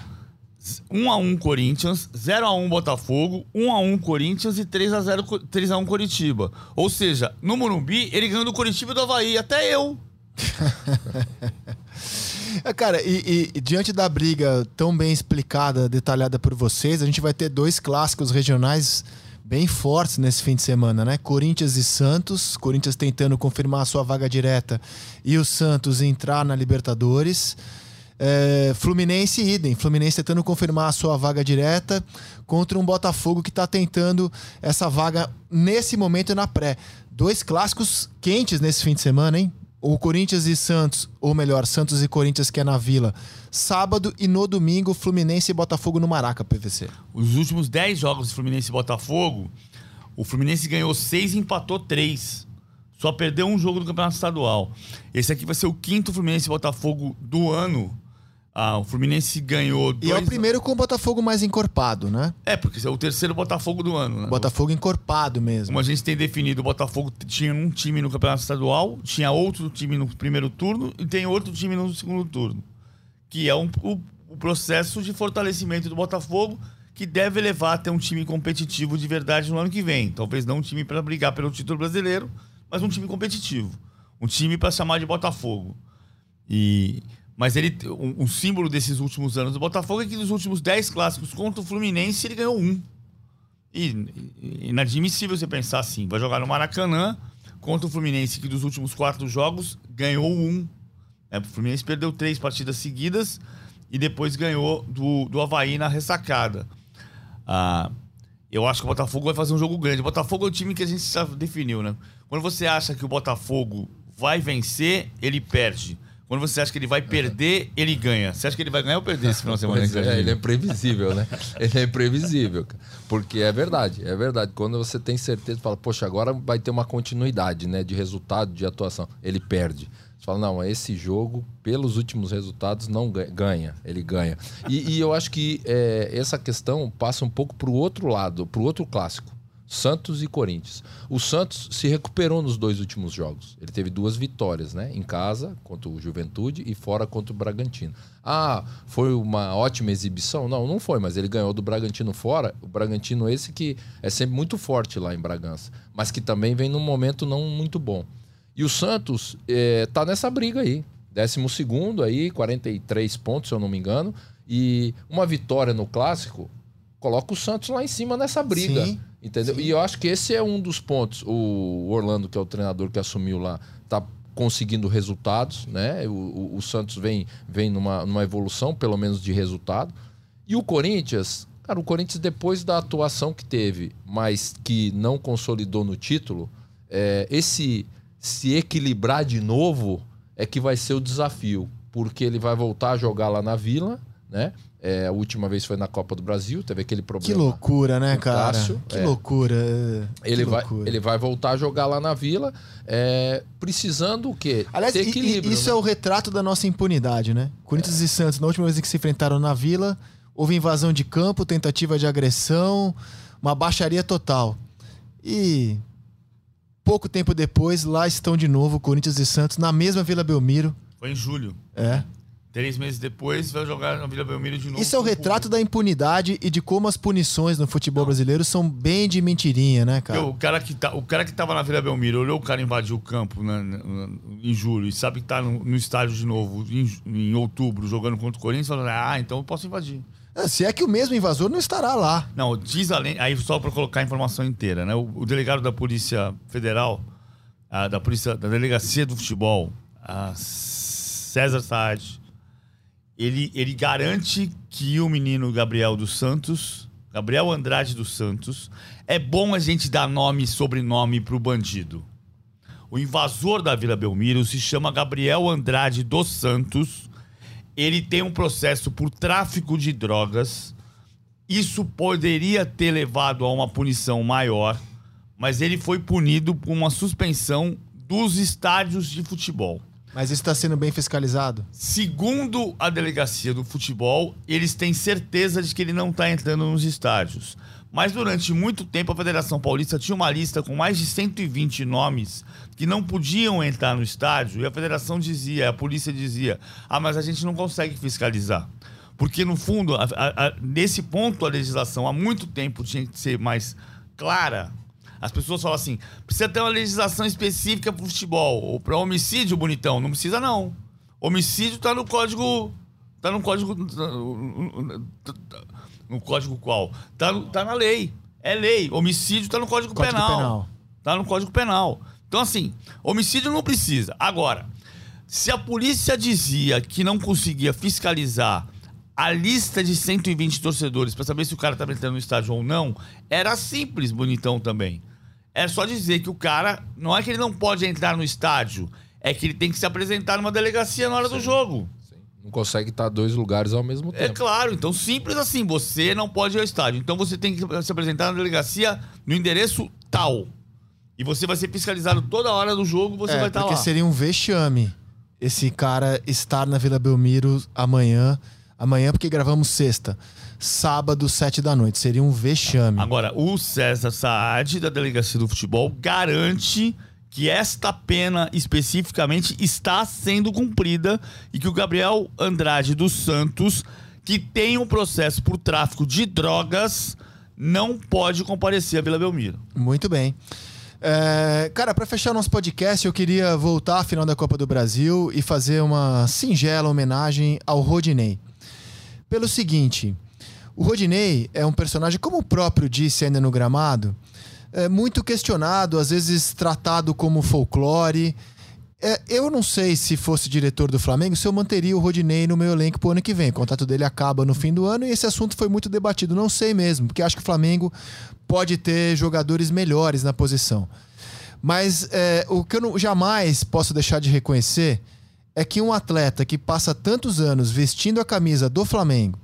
1x1 Corinthians, 0x1 Botafogo, 1x1 Corinthians e 3x0 Co- 3x1 Coritiba. Ou seja, no Morumbi ele ganhou do Coritiba e do Havaí, até eu.
É, cara, e- e diante da briga tão bem explicada, detalhada por vocês, a gente vai ter dois clássicos regionais bem fortes nesse fim de semana, né? Corinthians e Santos. Corinthians tentando confirmar a sua vaga direta e o Santos entrar na Libertadores. É, Fluminense e idem. Fluminense tentando confirmar a sua vaga direta contra um Botafogo que está tentando essa vaga nesse momento na pré. Dois clássicos quentes nesse fim de semana, hein? O Corinthians e Santos, ou melhor, Santos e Corinthians que é na Vila, sábado e no domingo Fluminense e Botafogo no Maraca, PVC.
Os últimos 10 jogos de Fluminense e Botafogo, o Fluminense ganhou 6 e empatou 3. Só perdeu um jogo do Campeonato Estadual. Esse aqui vai ser o quinto Fluminense e Botafogo do ano. Ah, o Fluminense ganhou
E
dois...
é o primeiro com o Botafogo mais encorpado, né?
É, porque é o terceiro Botafogo do ano, né?
Botafogo encorpado mesmo.
Como a gente tem definido, o Botafogo tinha um time no Campeonato Estadual, tinha outro time no primeiro turno e tem outro time no segundo turno. Que é um, o, o processo de fortalecimento do Botafogo que deve levar a ter um time competitivo de verdade no ano que vem. Talvez não um time para brigar pelo título brasileiro, mas um time competitivo. Um time para chamar de Botafogo. E mas ele um, um símbolo desses últimos anos do Botafogo é que nos últimos 10 clássicos contra o Fluminense ele ganhou um. E, inadmissível você pensar assim. Vai jogar no Maracanã contra o Fluminense, que dos últimos quatro jogos ganhou um. É, o Fluminense perdeu três partidas seguidas e depois ganhou do, do Havaí na ressacada. Ah, eu acho que o Botafogo vai fazer um jogo grande. O Botafogo é o time que a gente já definiu, né? Quando você acha que o Botafogo vai vencer, ele perde. Quando você acha que ele vai perder, ele ganha. Você acha que ele vai ganhar ou perder esse final de semana?
É, ele é imprevisível, né? Ele é imprevisível, cara. Porque é verdade, é verdade. Quando você tem certeza, fala, poxa, agora vai ter uma continuidade, né? De resultado, de atuação. Ele perde. Você fala, não, esse jogo, pelos últimos resultados, não ganha. ele ganha. E, e eu acho que é, essa questão passa um pouco pro outro lado, pro outro clássico. Santos e Corinthians. O Santos se recuperou nos dois últimos jogos. Ele teve duas vitórias, né? Em casa contra o Juventude e fora contra o Bragantino. Ah, foi uma ótima exibição? Não, não foi, mas ele ganhou do Bragantino fora. O Bragantino esse que é sempre muito forte lá em Bragança, mas que também vem num momento não muito bom. E o Santos eh, tá nessa briga aí. Décimo segundo aí, 43 pontos, se eu não me engano. E uma vitória no clássico coloca o Santos lá em cima nessa briga.
Sim,
Entendeu?
sim.
E eu acho que esse é um dos pontos. O Orlando, que é o treinador que assumiu lá, tá conseguindo resultados, né? O, o- o Santos vem, vem numa, numa evolução, pelo menos de resultado. E o Corinthians, cara, o Corinthians, depois da atuação que teve, mas que não consolidou no título, é, esse se equilibrar de novo é que vai ser o desafio. Porque ele vai voltar a jogar lá na Vila, né? É, a última vez foi na Copa do Brasil, teve aquele
Que
problema.
loucura, né, cara?
Cássio,
que
é.
loucura. é.
Ele
Que
vai,
loucura.
ele vai voltar a jogar lá na Vila, é, precisando o quê?
Aliás,
Ter
e-
equilíbrio.
isso
né?
é o retrato da nossa impunidade, né? Corinthians e Santos, na última vez que se enfrentaram na Vila, houve invasão de campo, tentativa de agressão, uma baixaria total. E pouco tempo depois, lá estão de novo Corinthians e Santos na mesma Vila Belmiro.
Foi em julho.
É.
Três meses depois vai jogar na Vila Belmiro de novo.
Isso é o retrato da impunidade e de como as punições no futebol brasileiro são bem de mentirinha, né, cara?
O cara, que tá, o cara que tava na Vila Belmiro olhou o cara invadir o campo na- na- em julho e sabe que tá no, no estádio de novo em, em outubro jogando contra o Corinthians, falando, ah, então eu posso invadir.
É, Se é que o mesmo invasor não estará lá.
Não, diz além. Aí só para colocar a informação inteira, né? O, o delegado da Polícia Federal, ah, da Polícia, da Delegacia do Futebol, a César Saad, ele, ele garante que o menino Gabriel dos Santos, Gabriel Andrade dos Santos, é bom a gente dar nome e sobrenome pro bandido. O invasor da Vila Belmiro se chama Gabriel Andrade dos Santos. Ele tem um processo por tráfico de drogas. Isso poderia ter levado a uma punição maior, mas ele foi punido por uma suspensão dos estádios de futebol.
Mas isso está sendo bem fiscalizado.
Segundo a delegacia do futebol, eles têm certeza de que ele não está entrando nos estádios. Mas durante muito tempo a Federação Paulista tinha uma lista com mais de 120 nomes que não podiam entrar no estádio e a federação dizia, a polícia dizia: "Ah, mas a gente não consegue fiscalizar". Porque no fundo, a- a- a- nesse ponto a legislação há muito tempo tinha que ser mais clara. As pessoas falam assim: precisa ter uma legislação específica para futebol ou para homicídio, bonitão. Não precisa, não. Homicídio tá no código. Tá no código. No código qual? Tá, no- tá na lei. É lei. Homicídio tá no código,
Código
penal.
Penal.
Tá no código penal. Então, assim, homicídio não precisa. Agora, se a polícia dizia que não conseguia fiscalizar a lista de 120 torcedores para saber se o cara estava entrando no estádio ou não, era simples, bonitão também. É só dizer que o cara, não é que ele não pode entrar no estádio, é que ele tem que se apresentar numa delegacia na hora do jogo.
Não consegue estar dois lugares ao mesmo
É
tempo.
claro, então simples assim, você não pode ir ao estádio. Então você tem que se apresentar na delegacia no endereço tal. E você vai ser fiscalizado toda hora do jogo, você
é,
vai estar
porque
lá.
seria um vexame esse cara estar na Vila Belmiro amanhã. Amanhã, porque gravamos sexta. Sábado, sete da noite. Seria um vexame.
Agora, o César Saad, da Delegacia do Futebol, garante que esta pena especificamente está sendo cumprida e que o Gabriel Andrade dos Santos, que tem um processo por tráfico de drogas, não pode comparecer à Vila Belmiro.
Muito bem. É, cara, para fechar nosso podcast, eu queria voltar à final da Copa do Brasil e fazer uma singela homenagem ao Rodinei. Pelo seguinte, o Rodinei é um personagem, como o próprio disse ainda no gramado, é muito questionado, às vezes tratado como folclore. É, eu não sei se fosse diretor do Flamengo se eu manteria o Rodinei no meu elenco pro ano que vem. O contrato dele acaba no fim do ano e esse assunto foi muito debatido. Não sei mesmo, porque acho que o Flamengo pode ter jogadores melhores na posição. Mas é, o que eu não- jamais posso deixar de reconhecer é que um atleta que passa tantos anos vestindo a camisa do Flamengo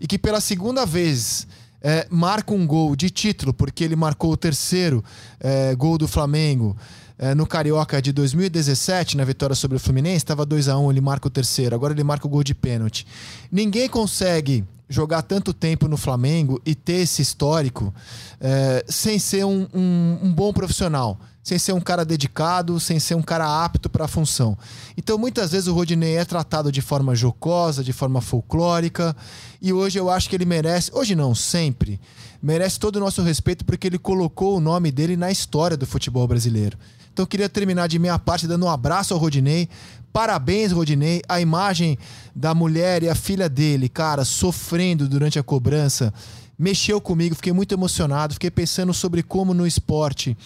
e que pela segunda vez é, marca um gol de título, porque ele marcou o terceiro é, gol do Flamengo. É, no Carioca de 2017, na vitória sobre o Fluminense, estava 2 a 1 ele marca o terceiro, agora ele marca o gol de pênalti. Ninguém consegue jogar tanto tempo no Flamengo e ter esse histórico é, sem ser um, um- um bom profissional, sem ser um cara dedicado, sem ser um cara apto para a função. Então, muitas vezes o Rodinei é tratado de forma jocosa, de forma folclórica, e hoje eu acho que ele merece, hoje não, sempre, merece todo o nosso respeito porque ele colocou o nome dele na história do futebol brasileiro. Então, eu queria terminar de minha parte dando um abraço ao Rodinei. Parabéns, Rodinei. A imagem da mulher e a filha dele, cara, sofrendo durante a cobrança, mexeu comigo. Fiquei muito emocionado. Fiquei pensando sobre como no esporte,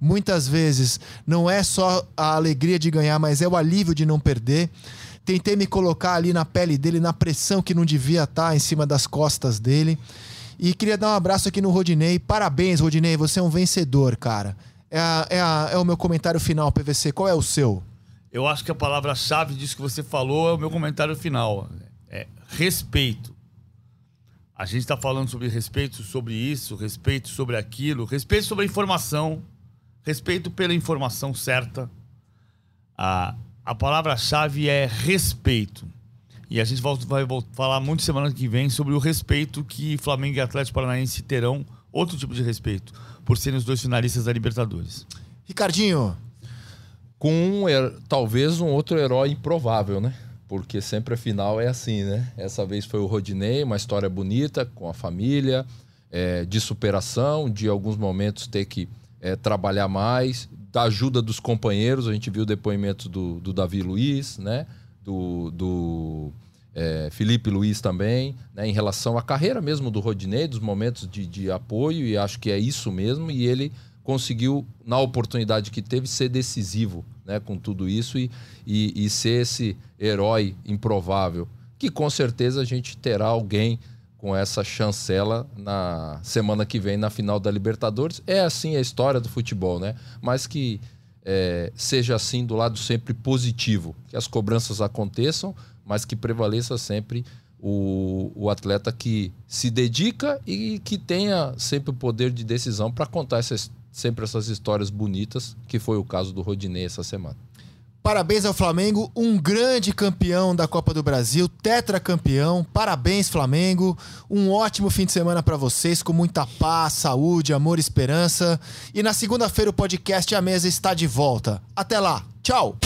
muitas vezes, não é só a alegria de ganhar, mas é o alívio de não perder. Tentei me colocar ali na pele dele, na pressão que não devia estar em cima das costas dele. E queria dar um abraço aqui no Rodinei. Parabéns, Rodinei. Você é um vencedor, cara. É, a- é a- é o meu comentário final, PVC. Qual é o seu?
Eu acho que a palavra-chave disso que você falou é o meu comentário final. É respeito. A gente está falando sobre respeito sobre isso, respeito sobre aquilo, respeito sobre a informação, respeito pela informação certa. A, a palavra-chave é respeito. E a gente volta- vai vol- falar muito semana que vem sobre o respeito que Flamengo e Atlético Paranaense terão, outro tipo de respeito, por serem os dois finalistas da Libertadores.
Ricardinho,
Com um her- talvez um outro herói improvável, né? Porque sempre a final é assim, né? Essa vez foi o Rodinei, uma história bonita com a família, é, de superação, de alguns momentos ter que é, trabalhar mais, da ajuda dos companheiros. A gente viu o depoimento do, do Davi Luiz, né? Do, do é, Felipe Luiz também, né? em relação à carreira mesmo do Rodinei, dos momentos de, de apoio, e acho que é isso mesmo. E ele conseguiu, na oportunidade que teve, ser decisivo né, com tudo isso e, e, e ser esse herói improvável. Que com certeza a gente terá alguém com essa chancela na semana que vem na final da Libertadores. É assim a história do futebol, né? Mas que é, seja assim do lado sempre positivo, que as cobranças aconteçam, mas que prevaleça sempre o, o atleta que se dedica e que tenha sempre o poder de decisão para contar essas sempre essas histórias bonitas, que foi o caso do Rodinei essa semana.
Parabéns ao Flamengo, um grande campeão da Copa do Brasil, tetracampeão. Parabéns, Flamengo. Um ótimo fim de semana para vocês, com muita paz, saúde, amor e esperança. E na segunda-feira o podcast A Mesa está de volta. Até lá. Tchau.